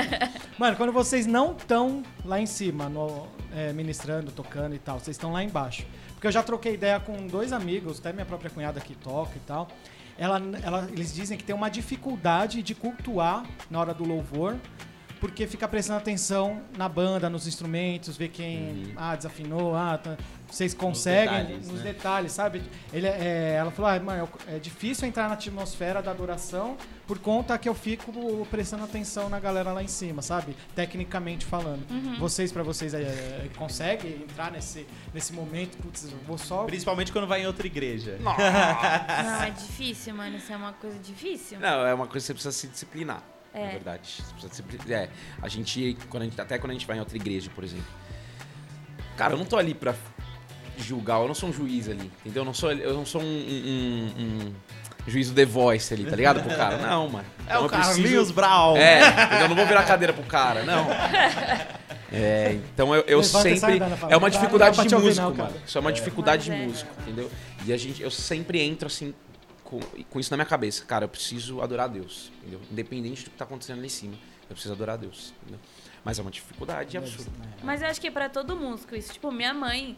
Mano, quando vocês não estão lá em cima, no- é, ministrando, tocando e tal, vocês estão lá embaixo. Porque eu já troquei ideia com dois amigos, até minha própria cunhada que toca e tal. Ela, ela- eles dizem que tem uma dificuldade de cultuar na hora do louvor, porque fica prestando atenção na banda, nos instrumentos, ver quem ah, desafinou, ah, tá- vocês conseguem detalhes, nos né? detalhes, sabe? Ele, é, ela falou, ah, mano, é difícil entrar na atmosfera da adoração por conta que eu fico prestando atenção na galera lá em cima, sabe? Tecnicamente falando. Vocês, pra vocês, é, é, conseguem entrar nesse, nesse momento? Putz, eu vou só... Principalmente quando vai em outra igreja. Não, é difícil, mano. Isso é uma coisa difícil. Não, é uma coisa que você precisa se disciplinar, na É. verdade. É, a gente, quando a gente, até quando a gente vai em outra igreja, por exemplo. Cara, eu não tô ali pra julgar, eu não sou um juiz ali, entendeu? Eu não sou, eu não sou um, um, um- juiz do The Voice ali, tá ligado? Pro cara. Não, mano. É Então o eu preciso- Carlinhos Brown. É, entendeu? eu não vou virar cadeira pro cara, não. É, então eu, eu sempre. É uma "Não dá dificuldade de músico, não, cara." mano. Isso é uma dificuldade Mas de é. músico, entendeu? E a gente, eu sempre entro assim, com, com isso na minha cabeça. Cara, eu preciso adorar a Deus, entendeu? Independente do que tá acontecendo ali em cima, eu preciso adorar a Deus, entendeu? Mas é uma dificuldade absurda. Mas eu acho que é pra todo músico isso. Tipo, minha mãe,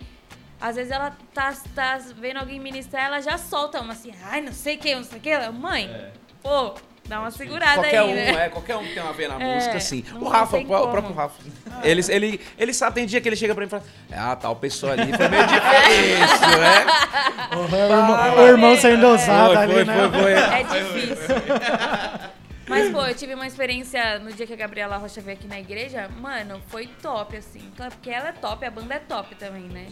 às vezes ela tá, tá vendo alguém ministrar, ela já solta uma assim, ai, não sei o que, não sei o que. Ela, Mãe, É. pô, dá uma segurada Qualquer aí, um, né? é, qualquer um que tem uma ver na É, música, assim. O Rafa, o como. próprio Rafa. Ele, ele, ele sabe, tem dia que ele chega pra mim e fala, ah, tal pessoa ali foi meio difícil, né? O irmão, o irmão sendo ousado Foi, ali, foi, né? foi, foi. É difícil. Mas, pô, eu tive uma experiência no dia que a Gabriela Rocha veio aqui na igreja. Mano, foi top, assim. Claro, Porque ela é top, a banda é top também, né?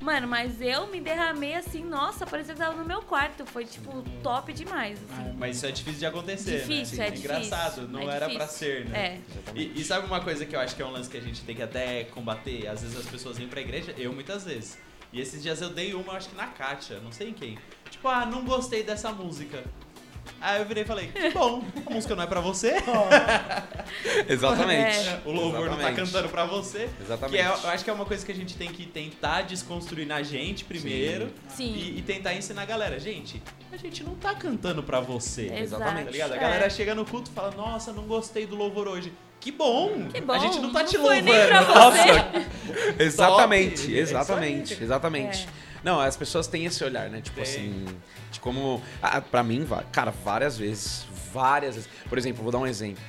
Mano, mas eu me derramei assim, nossa, parecia que tava no meu quarto. Foi, tipo, top demais, assim. Mas isso é difícil de acontecer, Difícil, né? é difícil. engraçado, não É era difícil. pra ser, né? É. E, e sabe uma coisa que eu acho que é um lance que a gente tem que até combater? Às vezes as pessoas vêm pra igreja, eu muitas vezes. E esses dias eu dei uma, acho que na Kátia, não sei em quem. Tipo, ah, não gostei dessa música. Aí eu virei e falei, que bom, a música não é pra você, Exatamente. É. o louvor não tá Exatamente. cantando pra você. Exatamente. Que é, eu acho que é uma coisa que a gente tem que tentar desconstruir na gente primeiro. Sim. E, e tentar ensinar a galera. Gente, a gente não tá cantando pra você. Exatamente. Tá ligado? A É. galera chega no culto e fala, nossa, não gostei do louvor hoje. Que bom! Que bom, A gente não tá não te louvando. Nossa! Exatamente. É exatamente, aí. exatamente. É. Não, as pessoas têm esse olhar, né? Tipo Tem. assim, de como. Ah, pra mim, cara, várias vezes. Várias vezes. Por exemplo, vou dar um exemplo.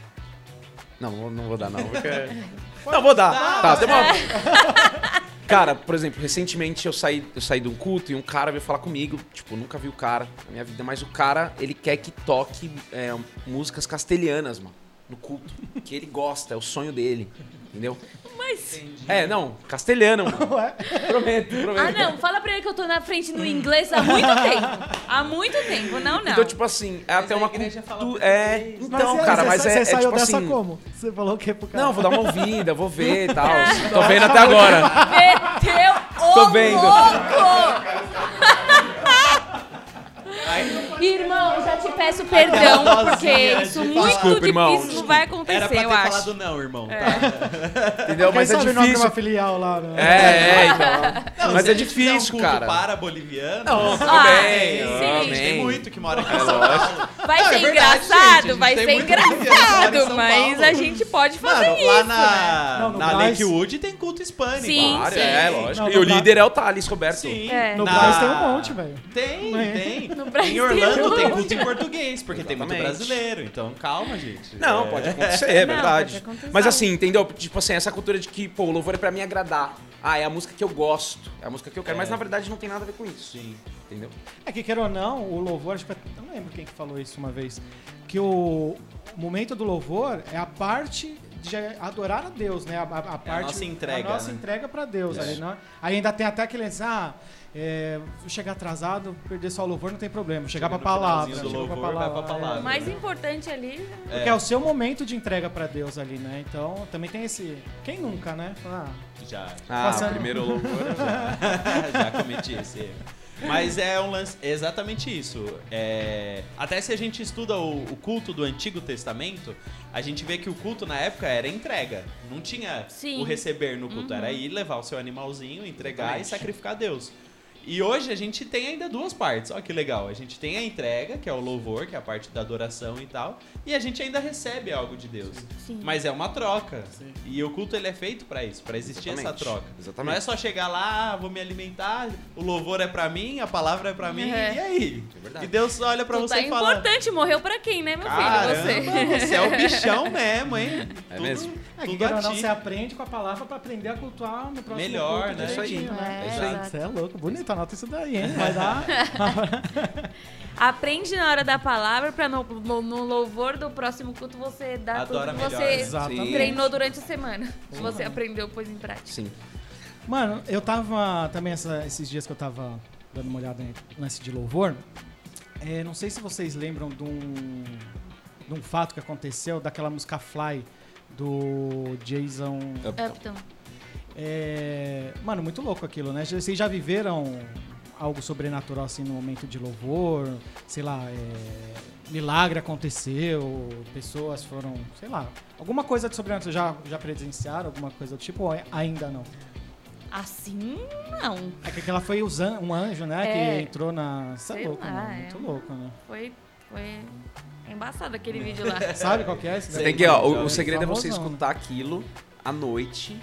Não, não vou- dar, não. Porque... não, vou dar. Tá, dá. demora. Cara, por exemplo, recentemente eu saí, eu saí de um culto e um cara veio falar comigo. Tipo, nunca vi o cara na minha vida, mas o cara, ele quer que toque é, músicas castelhanas, mano, no culto. Que ele gosta, é o sonho dele. Entendeu? Mas. É, não, castelhano. Ué? Prometo, prometo. Ah, não, fala pra ele que eu tô na frente no inglês há muito tempo. Há muito tempo, não, não. Então, tipo assim, é até a uma cultura. É, então, aí, cara, você mas sa- é, Você é saiu tipo dessa assim. como? Você falou o quê pro cara? Não, vou dar uma ouvida, vou ver e tal. Tô vendo até agora. Meteu o Tô vendo. louco! Irmão, já te peço perdão, porque isso muito Desculpa, irmão. difícil não vai acontecer, Era pra ter eu acho. falado não, irmão. Tá? Entendeu? Quem Mas é difícil. uma filial lá, né? É, é, então. Não, Mas é um difícil, culto cara. para boliviano. Não, tudo Ah, bem. sim. amém. Tem muito que mora aqui É. Vai Não, ser é verdade, engraçado, gente, vai ser muito boliviano que mora em engraçado, mas a gente pode fazer Mano, isso. lá né? na, Não, no na Lakewood tem culto hispânico. Sim, Claro, sim. é, lógico. Não, e o líder é o Thales Roberto. Sim. É. No Na- Braz tem um monte, velho. Tem, tem. No Brasil em Orlando tem culto em português, porque tem muito Exatamente. brasileiro. Então, calma, gente. Não, É. pode acontecer, é Não, verdade. pode acontecer. Mas assim, entendeu? Tipo assim, essa cultura de que, pô, o louvor é pra me agradar. Ah, é a música que eu gosto. É a música que eu quero. É. Mas na verdade não tem nada a ver com isso. Sim. Entendeu? É que, queira ou não, o louvor, acho que eu não lembro quem que falou isso uma vez, que o momento do louvor é a parte de adorar a Deus, né? A, a- a parte, nossa entrega, A nossa né? entrega pra Deus. É. Ali, não- aí ainda tem até aqueles, ah, é, chegar atrasado, perder só o louvor, não tem problema. Chegar no palavra. do pra palavra. é. O mais importante ali. Porque é. o seu momento de entrega pra Deus ali, né? Então também tem esse. Quem nunca, né? Ah, Já. Ah, Passando. primeiro louvor. já cometi esse erro. Mas é um lance, é exatamente isso. É, até se a gente estuda o, o culto do Antigo Testamento, a gente vê que o culto na época era entrega. Não tinha Sim. o receber no culto, era ir levar o seu animalzinho, entregar e Exatamente. sacrificar a Deus. E hoje a gente tem ainda duas partes. Olha que legal. A gente tem a entrega, que é o louvor, que é a parte da adoração e tal. E a gente ainda recebe algo de Deus. Sim. Mas é uma troca. E o culto ele é feito pra isso, pra existir essa Exatamente. troca. Exatamente. Não é só chegar lá, ah, vou me alimentar, o louvor é pra mim, a palavra é pra mim, É. e aí? É. E Deus olha pra Tu você tá e fala: importante, morreu pra quem, né, meu Caramba, filho? Você. você é o bichão mesmo, hein? É mesmo? é que tudo não, você aprende com a palavra pra aprender a cultuar no próximo Melhor, culto né? direitinho, Isso aí. né? É, isso aí. exato. Você é louco, bonito, anota isso daí, hein? Vai dar. Aprende na hora da palavra pra no, no- no louvor do próximo culto você dar Adora tudo que melhor. você Exatamente. treinou durante a semana. Que você aprendeu, pôs em prática. Sim. Mano, eu tava também essa- esses dias que eu tava dando uma olhada em lance de louvor. é, não sei se vocês lembram de um, de um fato que aconteceu daquela música Fly do Jason. Upton. É, mano, muito louco aquilo, né? Vocês já viveram algo sobrenatural assim no momento de louvor? Sei lá, é, milagre aconteceu, pessoas foram, sei lá, alguma coisa de sobrenatural já, já presenciaram, alguma coisa do tipo, ou ainda não? Assim, não. É que aquela foi an- um anjo, né? É. Que entrou na. Você é louco, lá, né? é Muito louco, né? Foi, foi embaçado aquele vídeo lá. Sabe qual que é esse? Você tem que, ó, o, É o segredo é você escutar aquilo à noite,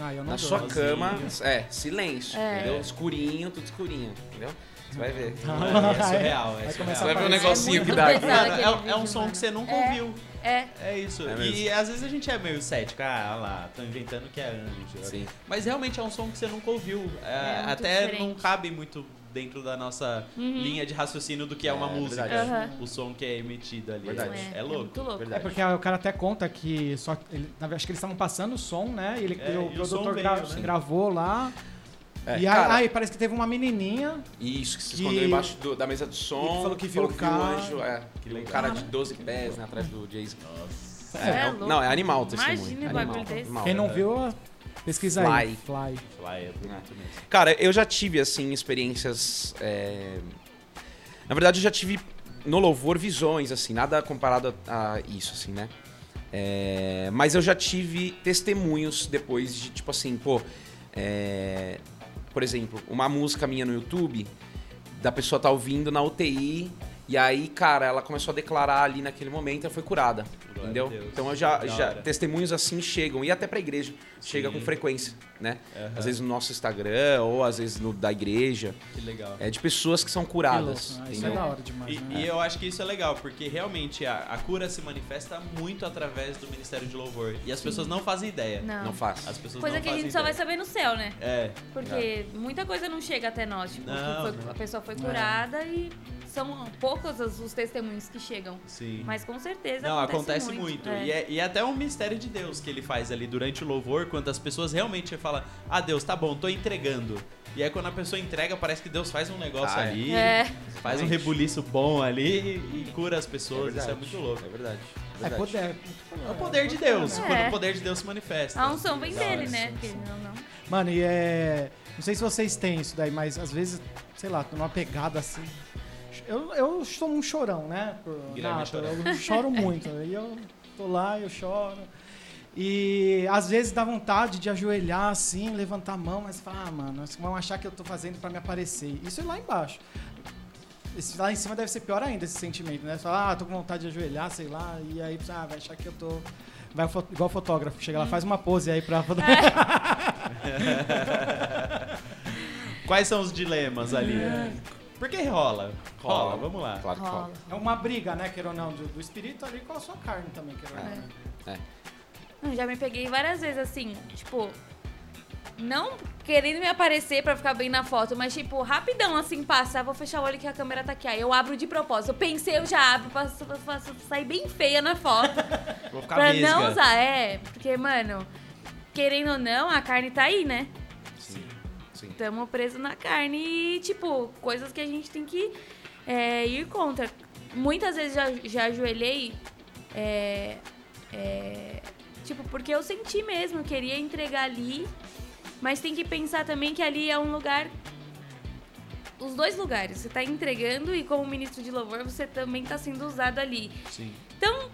Ah, eu não na sua sozinho. cama. É, silêncio, É. entendeu? Escurinho, tudo escurinho, entendeu? Você vai ver. É, é surreal, é surreal. Você vai ver um negocinho É que dá aqui. é, é um som mano. que você nunca É. ouviu. É, É isso. É e às vezes a gente é meio cético. Ah, lá, tô inventando que é anjo. Sim. Mas realmente é um som que você nunca ouviu. É, É muito até não diferente. cabe muito dentro da nossa Uhum. linha de raciocínio do que é, uma É, música. Aham. O som que é emitido ali. Verdade. É, louco. muito louco. É Verdade. porque o cara até conta que só ele, acho que eles estavam passando o som, né? E ele, É, o e o produtor veio, gra- né? gravou lá. É, e aí, cara, aí parece que teve uma menininha. Isso, que se que- escondeu embaixo do- da mesa do som. E falou que viu o um cara. anjo, é. Que um cara de 12 pés, né, atrás do Jason. Você É, é é louco. não, é animal o testemunho. Imagina é animal, bagulho desse. animal. Quem não viu, pesquisa aí. Fly. Fly. Fly é bonito mesmo. Cara, eu já tive, assim, experiências. é, Na verdade, eu já tive no louvor visões, assim, nada comparado a isso, assim, né? É, Mas eu já tive testemunhos depois de, tipo assim, pô. é, Por exemplo, uma música minha no YouTube, da pessoa tá ouvindo na UTI. E aí, cara, ela começou a declarar ali naquele momento e ela foi curada. Entendeu? a Deus. Então eu já, já testemunhos assim chegam e até pra igreja chega Sim. com frequência, né? Aham. Às vezes no nosso Instagram ou às vezes no da igreja, Que legal. é de pessoas que são Que curadas, louco, né? Isso é da hora demais, E, né? e eu acho que isso é legal, porque realmente a, a cura se manifesta muito através do Ministério de Louvor. E as pessoas não fazem ideia. Não. Não faz. As pessoas Coisa não que a gente só vai ideia. saber no céu, né? É, Porque muita coisa não chega até nós. Tipo, Não, foi- não. a pessoa foi curada e são poucos os, os testemunhos que chegam. sim. Mas com certeza Não, acontece, acontece muito. É. E, é, e é até um mistério de Deus que ele faz ali durante o louvor, quando as pessoas realmente falam, ah, Deus, tá bom, tô entregando. E aí quando a pessoa entrega, parece que Deus faz um negócio Ah, é. ali, É. faz um rebuliço bom ali e cura as pessoas. Isso é muito louco. É verdade. É verdade. poder. É o poder de Deus, É. quando o poder de Deus se manifesta. A unção vem dele, né? Não, não. Mano, e é. Não sei se vocês têm isso daí, mas às vezes, sei lá, tô numa pegada assim. Eu, eu sou um chorão, né? Por, Guilherme nato, chorão. eu choro muito. Aí eu tô lá, eu choro. E às vezes dá vontade de ajoelhar assim, levantar a mão, mas fala, ah, mano, vão achar que eu tô fazendo pra me aparecer. Isso é lá embaixo. Esse lá em cima deve ser pior ainda esse sentimento, né? Você fala, ah, tô com vontade de ajoelhar, sei lá, e aí ah, vai achar que eu tô. Vai igual fotógrafo, chega lá, faz uma pose aí pra. Quais são os dilemas ali? É. Por que rola? Rola, vamos lá. Claro que Rola. rola. É uma briga, né, queira ou não, do, do espírito ali com a sua carne também, queira ou não. né? É. Já me peguei várias vezes assim, tipo, não querendo me aparecer pra ficar bem na foto, mas tipo, rapidão assim, passar, vou fechar o olho que a câmera tá aqui. Aí eu abro de propósito. Eu pensei, eu já abro pra- pra sair bem feia na foto. Vou ficar pra vesga. não usar, é. Porque, mano, querendo ou não, a carne tá aí, né? Sim. Sim. Tamo preso na carne e, tipo, coisas que a gente tem que é, ir contra. Muitas vezes já, já ajoelhei, é, é, tipo, porque eu senti mesmo, eu queria entregar ali, mas tem que pensar também que ali é um lugar. Os dois lugares, você tá entregando e como ministro de louvor você também tá sendo usado ali. Sim. Então,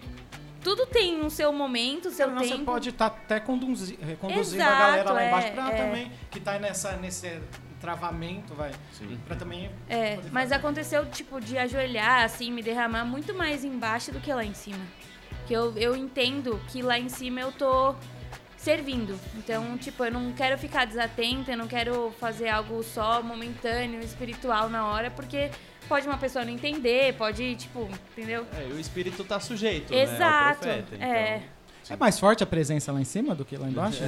tudo tem o seu momento, o seu não, tempo. você pode estar até conduzi eh, conduzindo Exato, a galera lá embaixo é, pra é. também, que tá nessa, nesse travamento, vai. Sim. Pra também. É, mas fazer. aconteceu, tipo, de ajoelhar, assim, me derramar muito mais embaixo do que lá em cima. Que eu, eu entendo que lá em cima eu tô servindo. Então, tipo, eu não quero ficar desatenta, eu não quero fazer algo só momentâneo, espiritual na hora, porque pode uma pessoa não entender, pode, tipo, entendeu? É, e o espírito tá sujeito, Exato. né? profeta, então. É. É mais forte a presença lá em cima do que lá embaixo?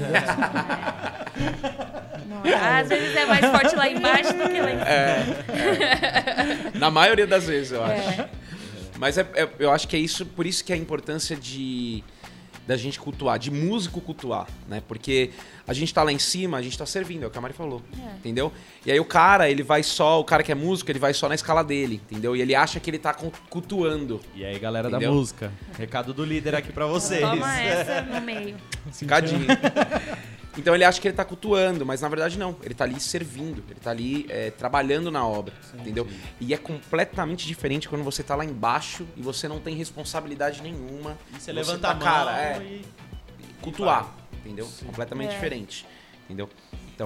Às vezes é mais forte lá embaixo do que lá em cima. É. Na maioria das vezes, eu acho. Mas é- é- eu acho que é isso, por isso que é a importância de da gente cultuar, de músico cultuar, né? Porque a gente tá lá em cima, a gente tá servindo, é o que a Mari falou, É. entendeu? E aí o cara, ele vai só, o cara que é músico, ele vai só na escala dele, entendeu? E ele acha que ele tá cu- cultuando. E aí, galera Entendeu? da música, recado do líder aqui pra vocês. Toma essa no meio. Cadinho. Então ele acha que ele tá cultuando, mas na verdade não. Ele tá ali servindo, ele tá ali é, trabalhando na obra, entendeu? E é completamente diferente quando você tá lá embaixo e você não tem responsabilidade nenhuma. E você levanta tá, a cara, é, e... cultuar, entendeu? Completamente É. diferente, entendeu?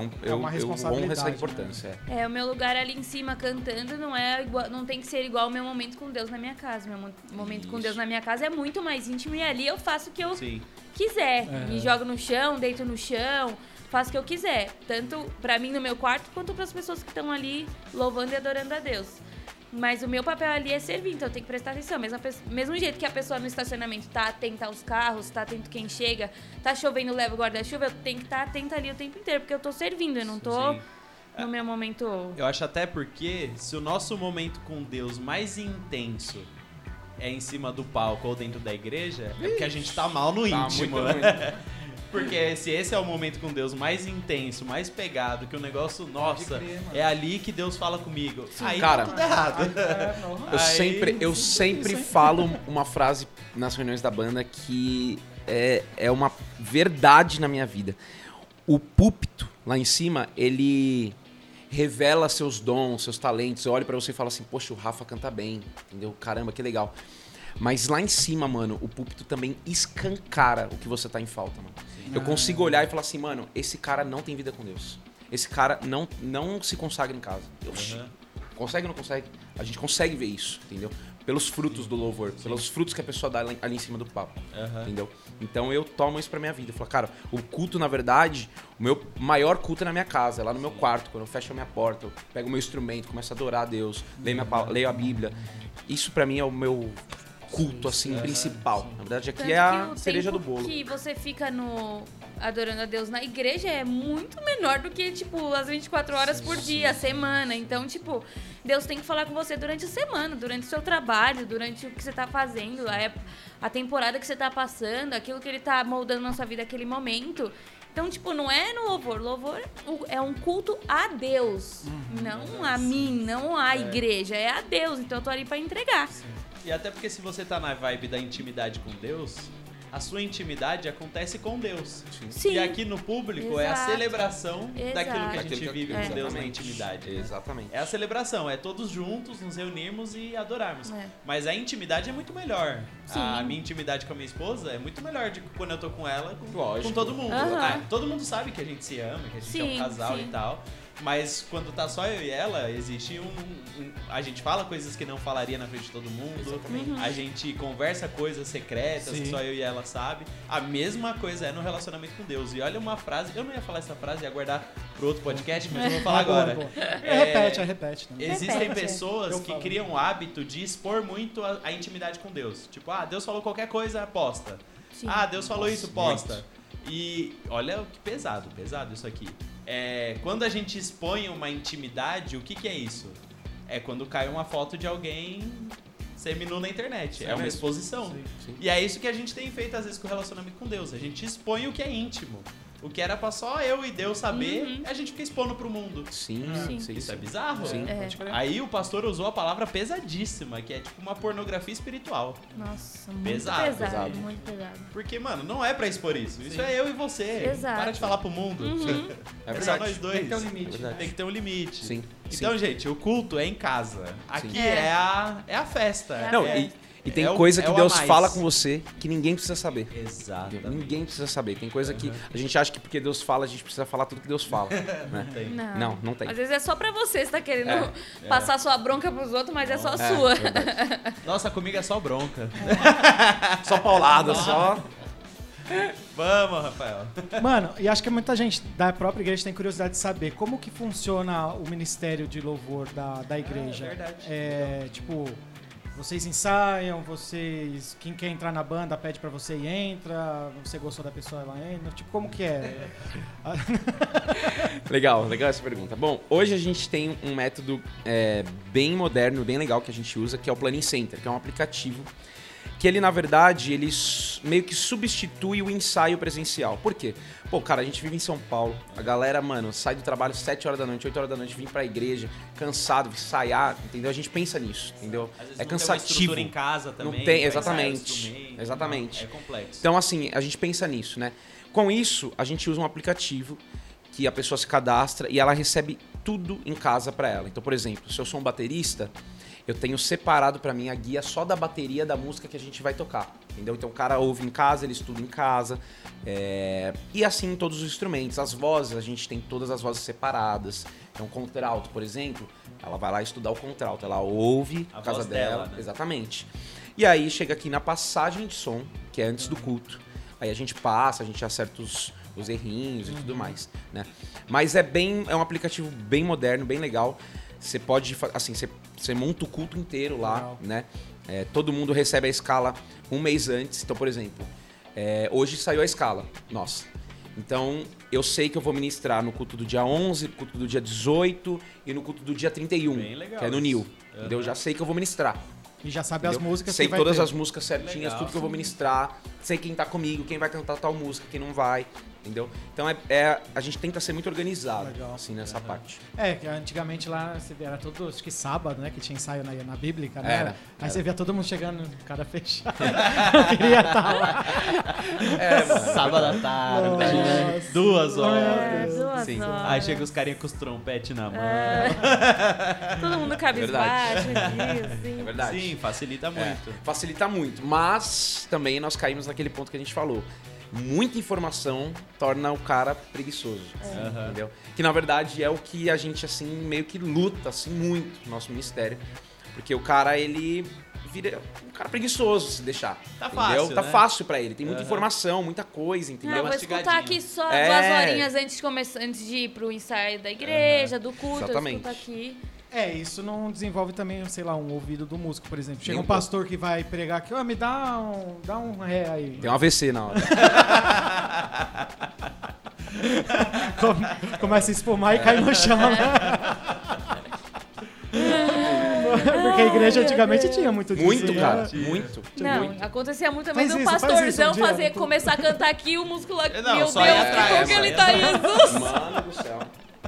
Então É eu, uma eu responsabilidade, honro essa né? importância. é. É, o meu lugar ali em cima cantando não é igual, não tem que ser igual o meu momento com Deus na minha casa. Meu mo- momento com Isso. Deus na minha casa é muito mais íntimo e ali eu faço o que eu Sim. quiser. É. Me jogo no chão, deito no chão, faço o que eu quiser. Tanto pra mim no meu quarto, quanto pras pessoas que estão ali louvando e adorando a Deus. Mas o meu papel ali é servir, então eu tenho que prestar atenção. Mesmo, mesmo jeito que a pessoa no estacionamento tá atenta aos carros, tá atento quem chega, tá chovendo, leva o guarda-chuva, eu tenho que estar atenta ali o tempo inteiro, porque eu tô servindo, eu não tô Sim. no meu momento. Eu acho até porque se o nosso momento com Deus mais intenso é em cima do palco ou dentro da igreja, é porque a gente tá mal no Tá íntimo. muito né? Porque se esse é o momento com Deus mais intenso, mais pegado, que o negócio, nossa, crer, é ali que Deus fala comigo. Aí Cara. tá tudo errado. É, normal. Eu Aí- sempre, eu sempre falo uma frase nas reuniões da banda que é, é uma verdade na minha vida. O púlpito lá em cima, ele revela seus dons, seus talentos. Eu olho pra você e falo assim, poxa, o Rafa canta bem, entendeu? Caramba, que legal. Mas lá em cima, mano, o púlpito também escancara o que você tá em falta, mano. Eu consigo olhar e falar assim, mano, esse cara não tem vida com Deus. Esse cara não, não se consagra em casa. Eu, Aham. Consegue ou não consegue? A gente consegue ver isso, entendeu? Pelos frutos do louvor, pelos frutos que a pessoa dá ali ali em cima do papo, Aham. entendeu? Então eu tomo isso pra minha vida. Eu falo, cara, o culto, na verdade, o meu maior culto é na minha casa, é lá no meu quarto, quando eu fecho a minha porta, eu pego o meu instrumento, começo a adorar a Deus, leio, minha, leio a Bíblia. Isso pra mim é o meu culto, assim, principal. Na verdade, aqui Tanto é a cereja do bolo. que você fica no adorando a Deus na igreja é muito menor do que, tipo, as 24 horas por dia, a semana. Então, tipo, Deus tem que falar com você durante a semana, durante o seu trabalho, durante o que você tá fazendo, a, ép- a temporada que você tá passando, aquilo que ele tá moldando na sua vida naquele momento. Então, tipo, não é no louvor. Louvor é um culto a Deus. Não a mim, não à igreja. É a Deus. Então eu tô ali pra entregar. E até porque se você tá na vibe da intimidade com Deus, a sua intimidade acontece com Deus. Sim. E aqui no público é a Exato. celebração Exato. daquilo que a Aquilo gente que- vive com Deus na Exatamente. intimidade. Exatamente. É a celebração, é todos juntos nos reunirmos e adorarmos. É. Mas a intimidade é muito melhor. Sim. A minha intimidade com a minha esposa é muito melhor de quando eu tô com ela, com, com todo mundo. Aham. Ah, todo mundo sabe que a gente se ama, que a gente é Sim, um casal sim. e tal. Mas quando tá só eu e ela, existe um, um- A gente fala coisas que não falaria na frente de todo mundo. Uhum. A gente conversa coisas secretas que só eu e ela sabe. A mesma coisa é no relacionamento com Deus. E olha uma frase, eu não ia falar essa frase, ia guardar pro outro podcast, mas eu vou falar Boa, agora. boa. É, repete, é, repete. Né? Existem Repete. pessoas Eu que falo. criam o hábito de expor muito a, a intimidade com Deus. Tipo, ah, Deus falou qualquer coisa, posta. Sim. Ah, Deus falou Nossa, isso, posta. E olha que pesado, pesado isso aqui. É, quando a gente expõe uma intimidade, o que, que é isso? É quando cai uma foto de alguém seminu na internet. Sim, é uma exposição. Sim. Sim. E é isso que a gente tem feito às vezes com o relacionamento com Deus. A gente expõe o que é íntimo. O que era pra só eu e Deus saber, Uhum. a gente fica expondo pro mundo. Sim, Sim. sim, Isso é sim. bizarro? Sim. É. Aí o pastor usou a palavra pesadíssima, que é tipo uma pornografia espiritual. Nossa, muito Pesado, pesado, pesado. muito pesado. Porque, mano, não é pra expor isso. Isso é eu e você. Exato. Para de falar pro mundo. Uhum. É É só verdade. nós dois. Tem que ter um limite. É. Tem que ter um limite. Sim. Então, sim. gente, o culto é em casa. Aqui Sim. é, a, é a festa. É Não, é, e, e tem é o- coisa é que o a Deus fala com você que ninguém precisa saber. Exato. Ninguém precisa saber. Tem coisa que a gente acha que porque Deus fala, a gente precisa falar tudo que Deus fala. né? Tem. Não. Não, não tem. Às vezes é só pra você, você tá querendo É, passar sua bronca pros outros, mas é só É, sua. Nossa, comigo é só bronca. Só paulada, só. Vamos, Rafael. Mano, e acho que muita gente da própria igreja tem curiosidade de saber como que funciona o ministério de louvor da, da igreja. É, verdade. É, tipo, vocês ensaiam, vocês. Quem quer entrar na banda pede pra você e entra. Você gostou da pessoa, ela entra. Tipo, como que é? Legal, legal essa pergunta. Bom, hoje a gente tem um método é, bem moderno, bem legal que a gente usa, que é o Planning Center, que é um aplicativo que ele, na verdade, ele meio que substitui o ensaio presencial. Por quê? Pô, cara, a gente vive em São Paulo. A galera, mano, sai do trabalho 7 horas da noite, 8 horas da noite, vem pra igreja, cansado, ensaiar, entendeu? A gente pensa nisso, entendeu? É não tem uma cansativo. em casa também. Não tem, exatamente. Exatamente. É complexo. Então, assim, a gente pensa nisso, né? Com isso, a gente usa um aplicativo que a pessoa se cadastra e ela recebe tudo em casa pra ela. Então, por exemplo, se eu sou um baterista, eu tenho separado pra mim a guia só da bateria da música que a gente vai tocar. Entendeu? Então o cara ouve em casa, ele estuda em casa. é, E assim todos os instrumentos. As vozes, a gente tem todas as vozes separadas. Então, contralto, por exemplo, ela vai lá estudar o contralto. Ela ouve A casa dela. dela, né? Exatamente. E aí chega aqui na passagem de som, que é antes do culto. Aí a gente passa, a gente acerta os, os errinhos e tudo mais, né? Mas é bem, é um aplicativo bem moderno, bem legal. Você pode, assim, você, você monta o culto inteiro lá, Legal. né? É, todo mundo recebe a escala um mês antes. Então, por exemplo, é, hoje saiu a escala, nossa. Então, eu sei que eu vou ministrar no culto do dia 11, no culto do dia 18 e no culto do dia 31, Bem legal que é no. NIL. Entendeu? Aham. Já sei que eu vou ministrar. E já sabe as Entendeu? músicas Sei todas ter. as músicas certinhas, Legal. tudo que eu vou ministrar. Sei quem tá comigo, quem vai cantar tal música, quem não vai. Entendeu? Então é, é- a gente tenta ser muito organizado, Legal. assim, nessa parte. É, que antigamente lá você via, era todo, acho que sábado, né? Que tinha ensaio na, na Bíblica, né? Era, Aí era. você via todo mundo chegando, cara fechado. Eu queria estar lá. É. Sábado à tarde, Nossa. né? duas É, horas. duas Sim. horas. Aí chega os carinhas com os trompetes na mão. Todo mundo cabisbaixo aqui, É assim. verdade. Sim, facilita É, muito. facilita muito. Mas também nós caímos naquele ponto que a gente falou. Muita informação torna o cara preguiçoso. Aham. Entendeu? Que na verdade é o que a gente, assim, meio que luta, assim, muito no nosso ministério. Porque o cara, ele vira um cara preguiçoso se deixar. Tá entendeu? fácil, Tá né? fácil pra ele. Tem muita Aham. informação, muita coisa, entendeu? vou escutar aqui só É. duas horinhas antes de, começar, antes de ir pro ensaio da igreja, do culto, Exatamente. eu escuto aqui. É, isso não desenvolve também, sei lá, um ouvido do músico, por exemplo. Chega um pastor que vai pregar aqui, ó, me dá um, dá um ré aí. Tem um AVC na hora. Com- Começa a espumar e cai no chão, né? Porque a igreja antigamente tinha muito disso. Muito, né? cara. Muito. Não, muito. acontecia muito também Faz do isso, faz isso pastorzão um dia. fazer, começar a cantar aqui o músculo aqui. Não, Meu só Deus, que bom que ele tá Jesus. Mano do céu.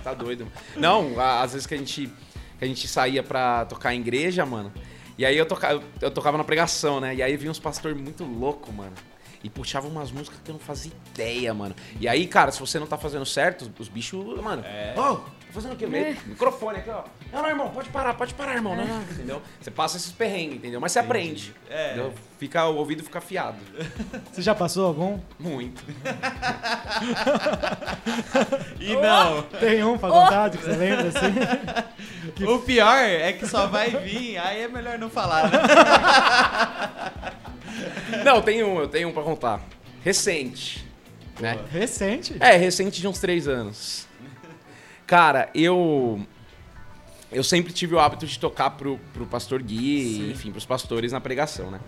Tá doido. Não, às vezes que a gente, que a gente saía pra tocar em igreja, mano. E aí eu, toca, eu, tocava na pregação, né? E aí vinha uns pastores muito loucos, mano. E puxavam umas músicas que eu não fazia ideia, mano. E aí, cara, se você não tá fazendo certo, os bichos, mano. É. Tá fazendo o quê? Me- Microfone aqui, ó. Não, não, irmão, pode parar, pode parar, irmão. Não, não, entendeu? Você passa esses perrengues, entendeu? Mas você aprende. É. entendeu? Fica, o ouvido fica afiado. Você já passou algum? Muito. E não, Tem um pra contar, que você lembra, assim? o pior é que só vai vir, aí é melhor não falar, né? Não, tem um, eu tenho um pra contar. Recente. Né? Recente. É, recente de uns três anos. Cara, eu. Eu sempre tive o hábito de tocar pro, pro pastor Gui, enfim, pros pastores na pregação, né?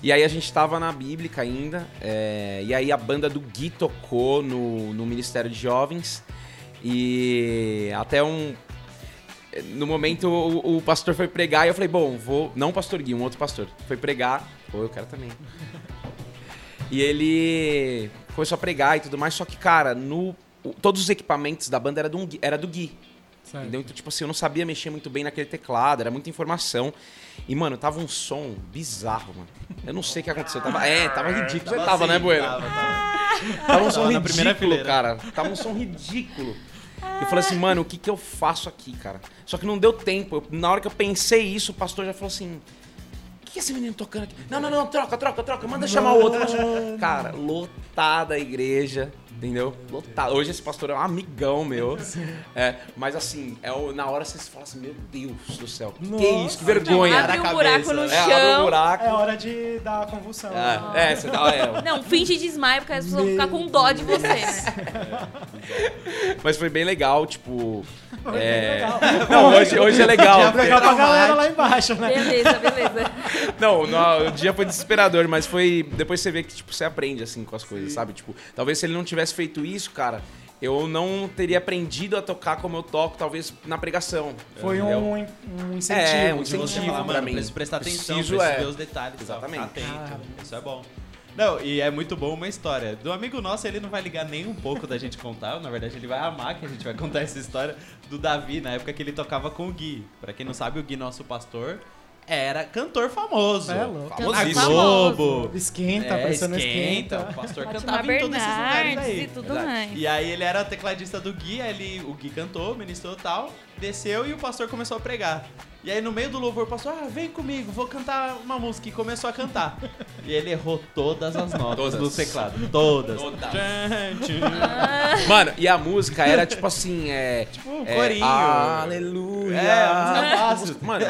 E aí a gente tava na Bíblica ainda, é, e aí a banda do Gui tocou no, no Ministério de Jovens, e até um. No momento o, o pastor foi pregar e eu falei, bom, vou. Não o pastor Gui, um outro pastor. Foi pregar. Pô, eu quero também. E ele começou a pregar e tudo mais, só que, cara, no, todos os equipamentos da banda era do, Gui- era do Gui. Sério. Entendeu? Então, tipo assim, eu não sabia mexer muito bem naquele teclado, era muita informação. E, mano, tava um som bizarro, mano. Eu não sei o que aconteceu. Tava, é, tava ridículo. Você tava, assim, né, Bueno? Tava, tava. Tava um som Tava ridículo, cara. Tava um som ridículo. Eu falei assim, mano, o que que eu faço aqui, cara? Só que não deu tempo. Eu- na hora que eu pensei isso, o pastor já falou assim... O que que esse menino tocando aqui? Não, não, não, troca, troca, troca. Manda chamar o outro. Cara, lotada a igreja, entendeu? Lotada. Hoje esse pastor é um amigão meu. É, mas assim, é o- na hora você fala assim, meu Deus do céu. Que, que é isso? Que vergonha. Abre um buraco no? É, abre um chão. buraco. É hora de dar a convulsão. né? É, é, você dá... É, Não, finge desmaio, porque as pessoas vão ficar com dó de você, né? Mas foi bem legal, tipo. Foi bem é... legal. Não, hoje, hoje é legal. É legal pra galera lá embaixo, né? Beleza, beleza. Não, no- o dia foi desesperador, mas foi. Depois você vê que, tipo, você aprende assim com as coisas, sabe? Tipo, talvez se ele não tivesse feito isso, cara, eu não teria aprendido a tocar como eu toco, talvez na pregação. Foi um, um incentivo. É, um incentivo falar, pra mim. preciso prestar atenção, Preciso, preciso é. ver os detalhes. ó, Exatamente. atento. Isso é bom. Não, e é muito bom uma história. Do amigo nosso, ele não vai ligar nem um pouco da gente contar. Na verdade, ele vai amar que a gente vai contar essa história do Davi, na época que ele tocava com o Gui. Pra quem não sabe, o Gui, nosso pastor, era cantor famoso. É louco. Famosíssimo. Globo. Esquenta, É, esquenta. esquenta. O pastor Fátima cantava em todos esses lugares Bernardes aí. e tudo mais. E aí ele era tecladista do Gui, aí ele, o Gui cantou, ministrou tal, desceu e o pastor começou a pregar. E aí no meio do louvor passou, ah, vem comigo, vou cantar uma música. E começou a cantar. E ele errou todas as notas Todas. do teclado. Todas. Todas. Tchan. Mano, e a música era tipo assim, é. Tipo um é, corinho. Aleluia. É, música fácil. Mano,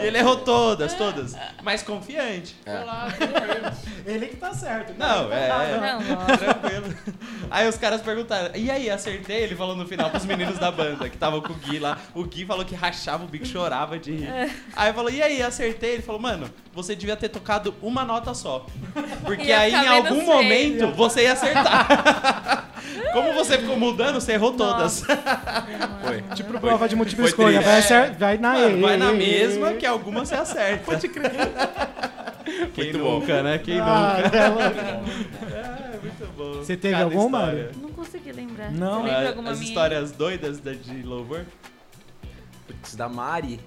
E ele errou todas, todas. Mas confiante. É. Foi lá, tranquilo. Ele que tá certo. Não, é. Não, nossa. Tranquilo. Aí os caras perguntaram, e aí, acertei? Ele falou no final pros meninos da banda, que estavam com o Gui lá. O Gui falou que rachava o bico, chorava de rir. Aí falou, e aí, acertei? Ele falou, mano, você devia ter tocado uma nota só. Porque Ia aí, em algum momento, você ia acertar. Como você ficou mudando, você errou todas. foi. Tipo prova de múltipla Foi escolha. Vai, acer- vai na Mano, vai na mesma que alguma você acerta. Pode crer. Quem Muito bom. nunca, né? Quem Ah, nunca. é, É, muito bom. Você teve Cada alguma, história. Não consegui lembrar. Não? Você lembra Ah, alguma As minha? histórias doidas da- de louvor? Putz, da Mari.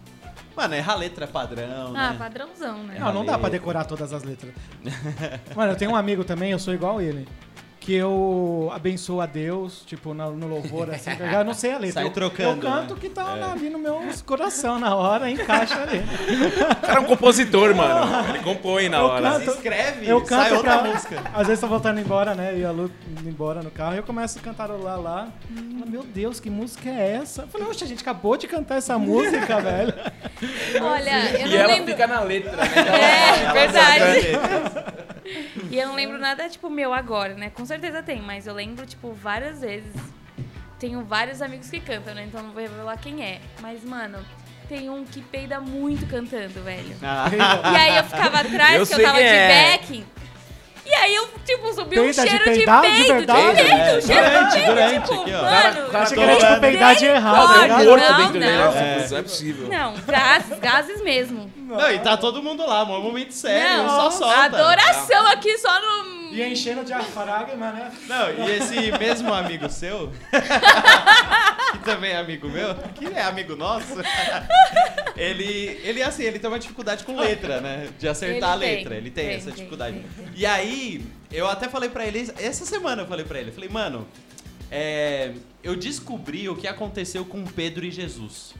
Mano, erra a letra padrão, Ah, né? padrãozão, né? Não, não dá pra decorar todas as letras. Mano, eu tenho um amigo também, eu sou igual ele. Que eu abençoo a Deus, tipo, no, no louvor, assim, eu já não sei a letra. Sai Eu- trocando, Eu canto né? que tá É. ali no meu coração na hora, encaixa ali. O cara é um compositor, mano. Ele compõe na Eu hora. canto- Se escreve, Eu sai canto outra pra... música. Às vezes tô voltando embora, né? E a Lu indo embora no carro e eu começo a cantarolar lá. Fala, Meu Deus, que música é essa? Eu falei, oxe, a gente acabou de cantar essa música, velho. Olha, eu E não ela lembro. fica na letra, né? É, verdade. Verdade. E eu não lembro nada, tipo, meu agora, né? Com certeza tem, mas eu lembro, tipo, várias vezes. Tenho vários amigos que cantam, né? Então não vou revelar quem é. Mas, mano, tem um que peida muito cantando, velho. Ah, E aí eu ficava atrás, Eu que eu tava de é. backing. E aí eu, tipo, subi um Peida de cheiro de, peidar, de peido, verdade? de peido, É, cheiro durante, de peido, durante, tipo, aqui, ó. mano. Cara Achei que era tipo peidar de errado. Não, Tem tá um morto não, dentro dele. não. né? Não é possível. Não, gases, gases mesmo. Não, e tá todo mundo lá, um momento sério, não, só solta. adoração aqui só no... E enchendo de diafragma, né? Não, e esse mesmo amigo seu, que também é amigo meu, que é amigo nosso, ele, ele assim, ele tem uma dificuldade com letra, né? De acertar Ele a tem, letra. Ele tem, tem, essa tem, dificuldade. tem, tem. E aí, eu até falei pra ele, essa semana eu falei pra ele, eu falei, mano, é, eu descobri o que aconteceu com Pedro e Jesus.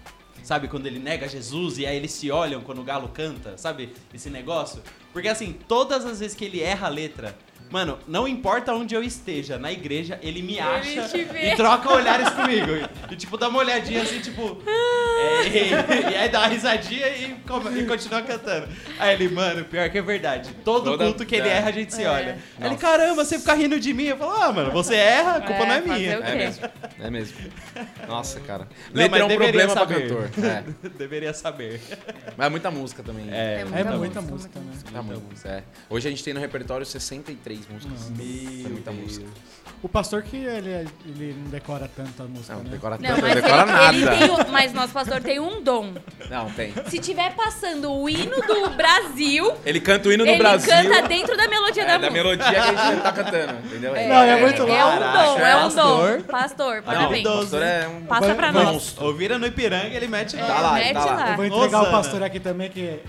Sabe, quando ele nega Jesus e aí eles se olham quando o galo canta, sabe? Esse negócio. Porque assim, todas as vezes que ele erra a letra, mano, não importa onde eu esteja, na igreja, ele me acha e troca olhares comigo. E, tipo, dá uma olhadinha assim, tipo. é, e, e aí dá uma risadinha e, come- e continua cantando. Aí ele, mano, pior que é verdade. Todo Toda- culto que ele é. erra, a gente se É. olha. Aí ele, caramba, você fica rindo de mim. Eu falo, ah, mano, você erra, a culpa É, não é minha. É mesmo. É mesmo. Nossa, cara. Não, Letra é um problema pra saber. cantor. É. Deveria saber. Mas é muita música também. É, É muita muita música, música, né? Muita música, é. Hoje a gente tem no repertório 63 músicas. Meu É muita música. O pastor que ele, ele não decora tanto a música, Não, né? decora Não, tanto, mas não decora ele, nada. ele tem o, mas nosso pastor tem um dom. Não, tem. Se tiver passando o hino do Brasil, Ele canta o hino do ele Brasil. canta dentro da melodia é, da, da música. melodia que a gente tá cantando, entendeu? É, Não, é muito é louco. um dom, é um Pastor. dom. Pastor, parabéns. Não, o pastor é um Passa pra Vai- nós. Ouvira no Ipiranga, ele mete É, Tá lá, mete tá lá. lá. Eu vou entregar o pastor aqui também, que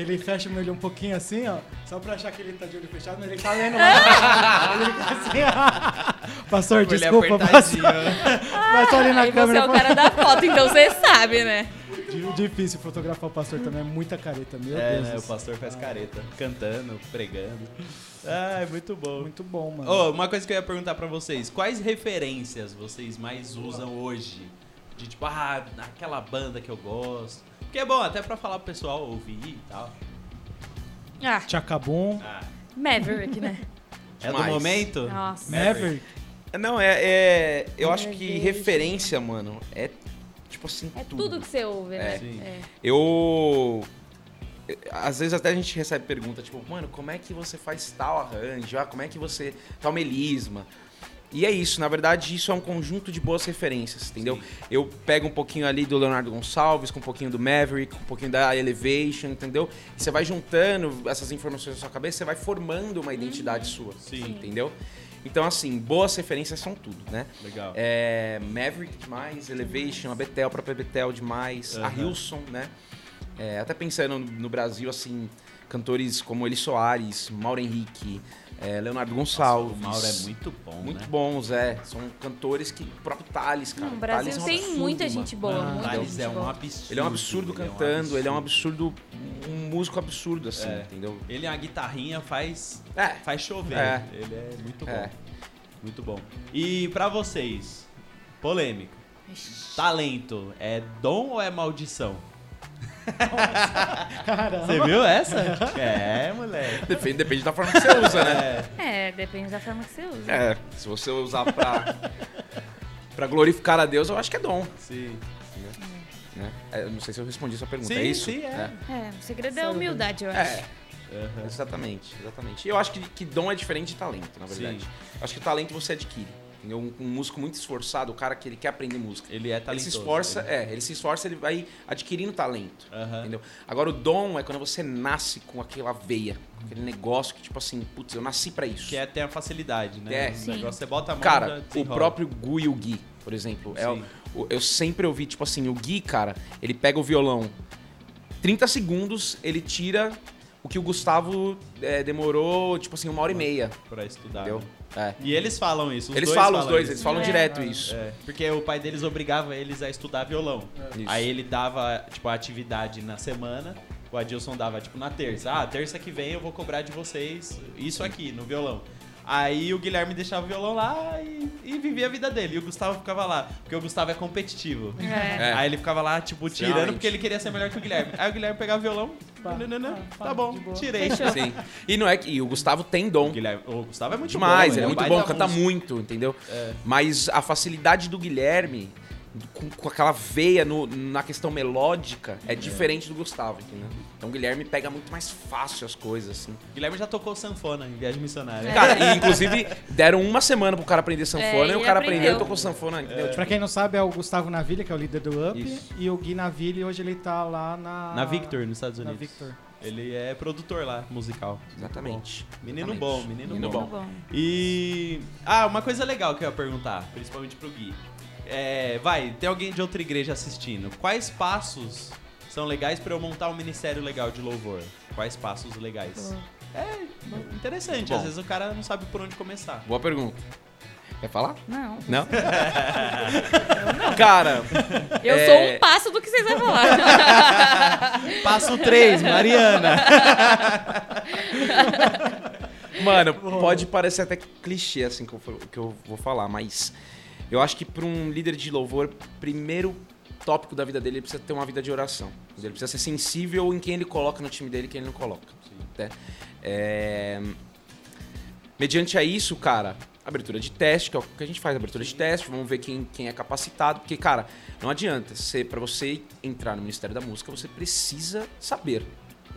ele fecha ele um pouquinho assim, ó. Só pra achar que ele tá de olho fechado, mas ele tá lendo lá. ele fica assim, ó. Pastor, Ele é desculpa, pastor. apertadinho. Mas ali na Aí você câmera. é o cara da foto, então você sabe, né? Di- Difícil fotografar o pastor também, é muita careta, meu É, Deus. né? do O pastor faz careta, cantando, pregando. Ai, muito bom. Muito bom, mano. Ô, uma coisa que eu ia perguntar pra vocês, quais referências vocês mais usam hoje? De tipo, ah, aquela banda que eu gosto. Que é bom até pra falar pro pessoal ouvir e tal. Ah, Chacabum, Ah, Maverick, né? é do Demais. momento? Nossa. Maverick. Não, é, é- Eu acho que referência, mano, é tipo assim. É tudo que você ouve, né? É. Sim. É. Eu. Às vezes até a gente recebe pergunta, tipo, mano, como é que você faz tal arranjo? Ah, como é que você. tal melisma? E é isso, na verdade, isso é um conjunto de boas referências, entendeu? Sim. Eu pego um pouquinho ali do Leonardo Gonçalves, com um pouquinho do Maverick, com um pouquinho da Elevation, entendeu? E você vai juntando essas informações na sua cabeça, você vai formando uma identidade sua, Sim. entendeu? Então, assim, boas referências são tudo, né? Legal. É, Maverick demais, Elevation, a Betel, a própria Betel demais, a Aham. Hilson, né? É, até pensando no Brasil, assim, cantores como Eli Soares, Mauro Henrique, é, Leonardo Nossa, Gonçalves. o Mauro é muito bom, Muito né? bons, é. São cantores que. O próprio Thales, cara. Não, o Thales Brasil é um tem absurdo, muita mano. gente boa, Mano, muita Thales gente é um boa. absurdo. Ele é um absurdo ele cantando, ele é um absurdo. Um músico absurdo, assim, É. entendeu? Ele a guitarrinha faz É. faz chover. É. Ele é muito bom. É. Muito bom. E pra vocês, polêmica. Talento é dom ou é maldição? Caramba. Você viu essa? é, moleque. Depende, depende da forma que você usa, né? É, depende da forma que você usa. É, se você usar pra, pra glorificar a Deus, eu acho que é dom. Sim. Né? É, eu não sei se eu respondi sua pergunta, Sim, é isso? sim, é. É, o segredo é a humildade, eu É, acho. Aham. exatamente, exatamente. E eu acho que, que dom é diferente de talento, na verdade. Sim. Eu acho que talento você adquire. Entendeu? Um, um músico muito esforçado, o cara que ele quer aprender música. Ele é Ele talentoso. se esforça, ele- é, ele se esforça, ele vai adquirindo talento. Entendeu? Agora o dom é quando você nasce com aquela veia, com aquele negócio que, tipo assim, putz, eu nasci pra isso. Que é ter a facilidade, né? É. O Sim. negócio, você bota a mão Cara, o próprio Gu e o Gui, por exemplo, é o- eu sempre ouvi, tipo assim, o Gui, cara, ele pega o violão, 30 segundos, ele tira o que o Gustavo é, demorou, tipo assim, uma hora e meia, Pra estudar. entendeu? né? É. E eles falam isso. os Eles dois falam, os dois, isso. eles falam É. direto É. isso. É, porque o pai deles obrigava eles a estudar violão. Aí ele dava, tipo, a atividade na semana. O Adilson dava, tipo, na terça. Ah, terça que vem eu vou cobrar de vocês isso aqui, no violão. Aí o Guilherme deixava o violão lá e, e vivia a vida dele. E o Gustavo ficava lá, porque o Gustavo é competitivo. É. É. Aí ele ficava lá, tipo, tirando Extremamente. porque ele queria ser melhor que o Guilherme. Aí o Guilherme pegava o violão, Pá. Ah, pá, tá bom, tirei. Sim. E não é que e o Gustavo tem dom. O, Guilherme, o Gustavo é muito demais, bom. ele é um muito bom, canta músico. muito, entendeu? É. Mas a facilidade do Guilherme, com, com aquela veia no- na questão melódica, é diferente do Gustavo, entendeu? Então o Guilherme pega muito mais fácil as coisas, assim. O Guilherme já tocou sanfona em viagem missionária. Cara, e inclusive deram uma semana pro cara aprender sanfona É, e o cara aprendeu. aprendeu e tocou sanfona, entendeu? Tipo, Pra quem não sabe, é o Gustavo Navilha, que é o líder do Up. Isso. E o Gui Navilha, hoje ele tá lá na... Na Victor, nos Estados Na Unidos. Victor. Ele é produtor lá, musical. Exatamente. Menino Exatamente. bom, menino, Menino bom. Muito bom. E. Ah, uma coisa legal que eu ia perguntar, principalmente pro Gui. É, vai, tem alguém de outra igreja assistindo. Quais passos são legais pra eu montar um ministério legal de louvor? Quais passos legais? É interessante, Bom. às vezes o cara não sabe por onde começar. Boa pergunta. Quer falar? Não. Não? Cara, Eu É. sou um passo do que vocês vão falar. Passo 3, Mariana. Mano, pode parecer até clichê assim que eu, que eu vou falar, mas eu acho que para um líder de louvor, primeiro tópico da vida dele, ele precisa ter uma vida de oração. Ele precisa ser sensível em quem ele coloca no time dele e quem ele não coloca. né? É, Mediante a isso, cara, abertura de teste, que é o que a gente faz, abertura de teste, vamos ver quem, quem é capacitado, porque, cara, não adianta, para você entrar no Ministério da Música, você precisa saber,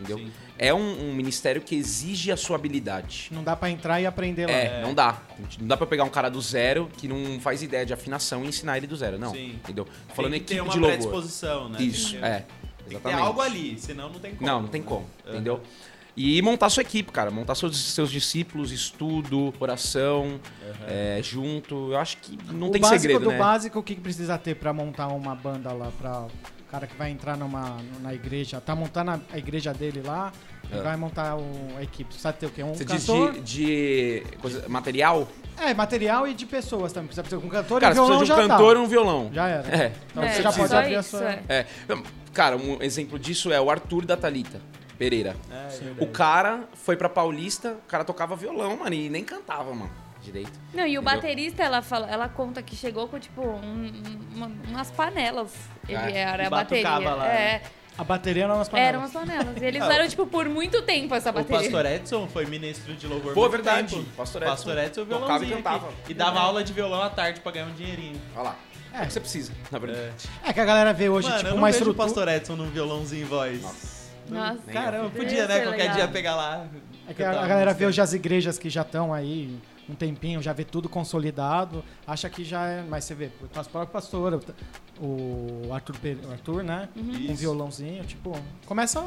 entendeu? Sim. É um, um ministério que exige a sua habilidade. Não dá pra entrar e aprender lá. É, não dá. Não dá pra pegar um cara do zero que não faz ideia de afinação e ensinar ele do zero, não. Sim. Entendeu? Tô falando tem que ter equipe uma de louvor. predisposição, né? Isso, é. Tem que ter Exatamente. algo ali, senão não tem como. Não, não tem como, Aham. entendeu? E montar sua equipe, cara. Montar seus, seus discípulos, estudo, oração, é, junto. Eu acho que não o tem básico segredo, do né? básico, o que que precisa ter pra montar uma banda lá, pra o cara que vai entrar numa, na igreja, tá montando a, igreja dele lá, e É. vai montar o- a equipe. Precisa ter o quê? Um Você diz cantor? de, de coisa- material? É, material e de pessoas também. Precisa ter um cantor Cara, e você violão precisa de um já cantor tá. e um violão. Já era. É. Então É, você já pode abrir a sua... é. É. Cara, um exemplo disso é o Arthur da Thalita Pereira. É, é O cara foi pra Paulista, o cara tocava violão, mano, e nem cantava, mano, direito. Não, e o Entendeu? baterista, ela, fala, ela conta que chegou com, tipo, um- uma- umas panelas. Ele É. era a bateria. lá, é, A bateria não nas panelas. eram as panelas. E eles usaram, tipo, por muito tempo essa O bateria. pastor Edson foi ministro de louvor. Pô, verdade. tempo. Pastor Pastor Edson Edson, tocava e violãozinho cantava. aqui. E dava aula de violão à tarde pra ganhar um dinheirinho. Olha lá. É o que você precisa, na verdade. É. É que a galera vê hoje, Mano, tipo, eu não uma vejo o pastor Edson num violãozinho em voz. Nossa. Nem Caramba, podia, né? É Qualquer legal. dia pegar lá. É que a, a galera vê hoje as igrejas que já estão aí um tempinho, já vê tudo consolidado, acha que já é. Mas você vê, o próprio pastor, o Arthur, o Arthur né? Com um violãozinho, tipo, começa.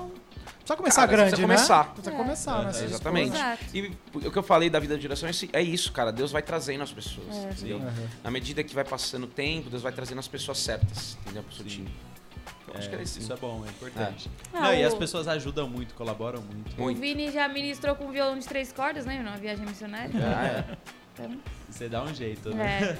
Precisa começar Cara, grande, precisa né? começar. Precisa É. começar, né? É, exatamente. E o que eu falei da vida de direção é é isso, cara. Deus vai trazendo as pessoas, É. entendeu? Aham. Na medida que vai passando o tempo, Deus vai trazendo as pessoas certas, entendeu? Pro seu Sim. time. Acho que era isso. Isso é bom, é importante. Ah, Não, e o- as pessoas ajudam muito, colaboram muito. Muito. O Vini já ministrou com violão de três cordas, né? Numa viagem missionária. Ah, é. Então, Você dá um jeito, né?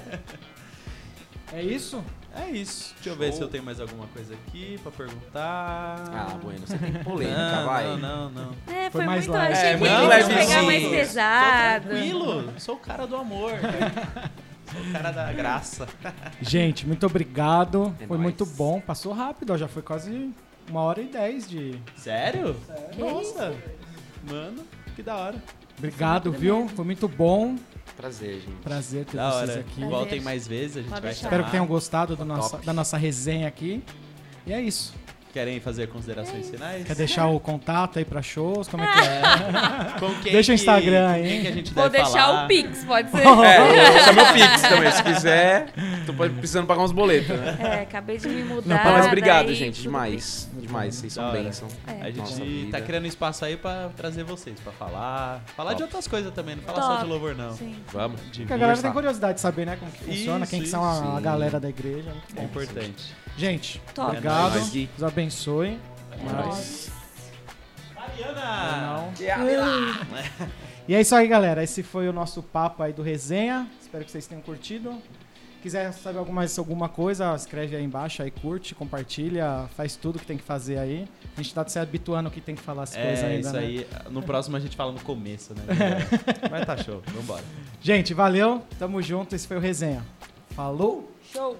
é. É isso? É isso. Deixa eu ver Show. se eu tenho mais alguma coisa aqui pra perguntar. Ah, bueno, você tem polêmica, não, vai. Não, não, não. É, Foi foi, mais muito. leve. Achei É, que ia pegar mais Tô pesado. Tranquilo, sou o cara do amor. sou o cara da graça. Gente, muito obrigado. É foi nóis. muito bom. Passou rápido, ó, já foi quase uma hora e dez de. Sério? Que Nossa. Mano, que da hora. Obrigado, viu? Foi muito bom. Prazer, gente. Prazer ter Da vocês hora. aqui. Prazer. Voltem mais vezes, a gente Pode vai deixar. Espero que tenham gostado nossa, da nossa resenha aqui. E é isso. Querem fazer considerações finais? Quer deixar o contato aí pra shows? Como é que é? Com quem Deixa o Instagram aí. Quem que a gente Vou deve deixar falar? o Pix, pode ser. É, é meu Pix também. Se quiser, tô precisando pagar uns boletos, né? É, acabei de me mudar. Não, mas obrigado, daí gente. Demais. Demais. Vocês são bênção. É. A gente Nossa tá vida. criando espaço aí pra trazer vocês, pra falar. Falar de Top. outras coisas também, não falar Top. só de louvor, não. Sim. Vamos. De Porque a galera tem curiosidade de saber, né, como que funciona, Isso, quem que são a, a galera da igreja. Muito É importante. Gente, Top. obrigado. É. Deus abençoe. É Mas-. Mariana! Não. E é isso aí, galera. Esse foi o nosso papo aí do resenha. Espero que vocês tenham curtido. Quiser saber alguma, mais alguma coisa, escreve aí embaixo, aí curte, compartilha, faz tudo que tem que fazer aí. A gente tá se habituando que tem que falar as coisas É, ainda, isso né? aí. No próximo a gente fala no começo, né? Mas tá show. Vambora. Gente, valeu. Tamo junto. Esse foi o resenha. Falou! Show.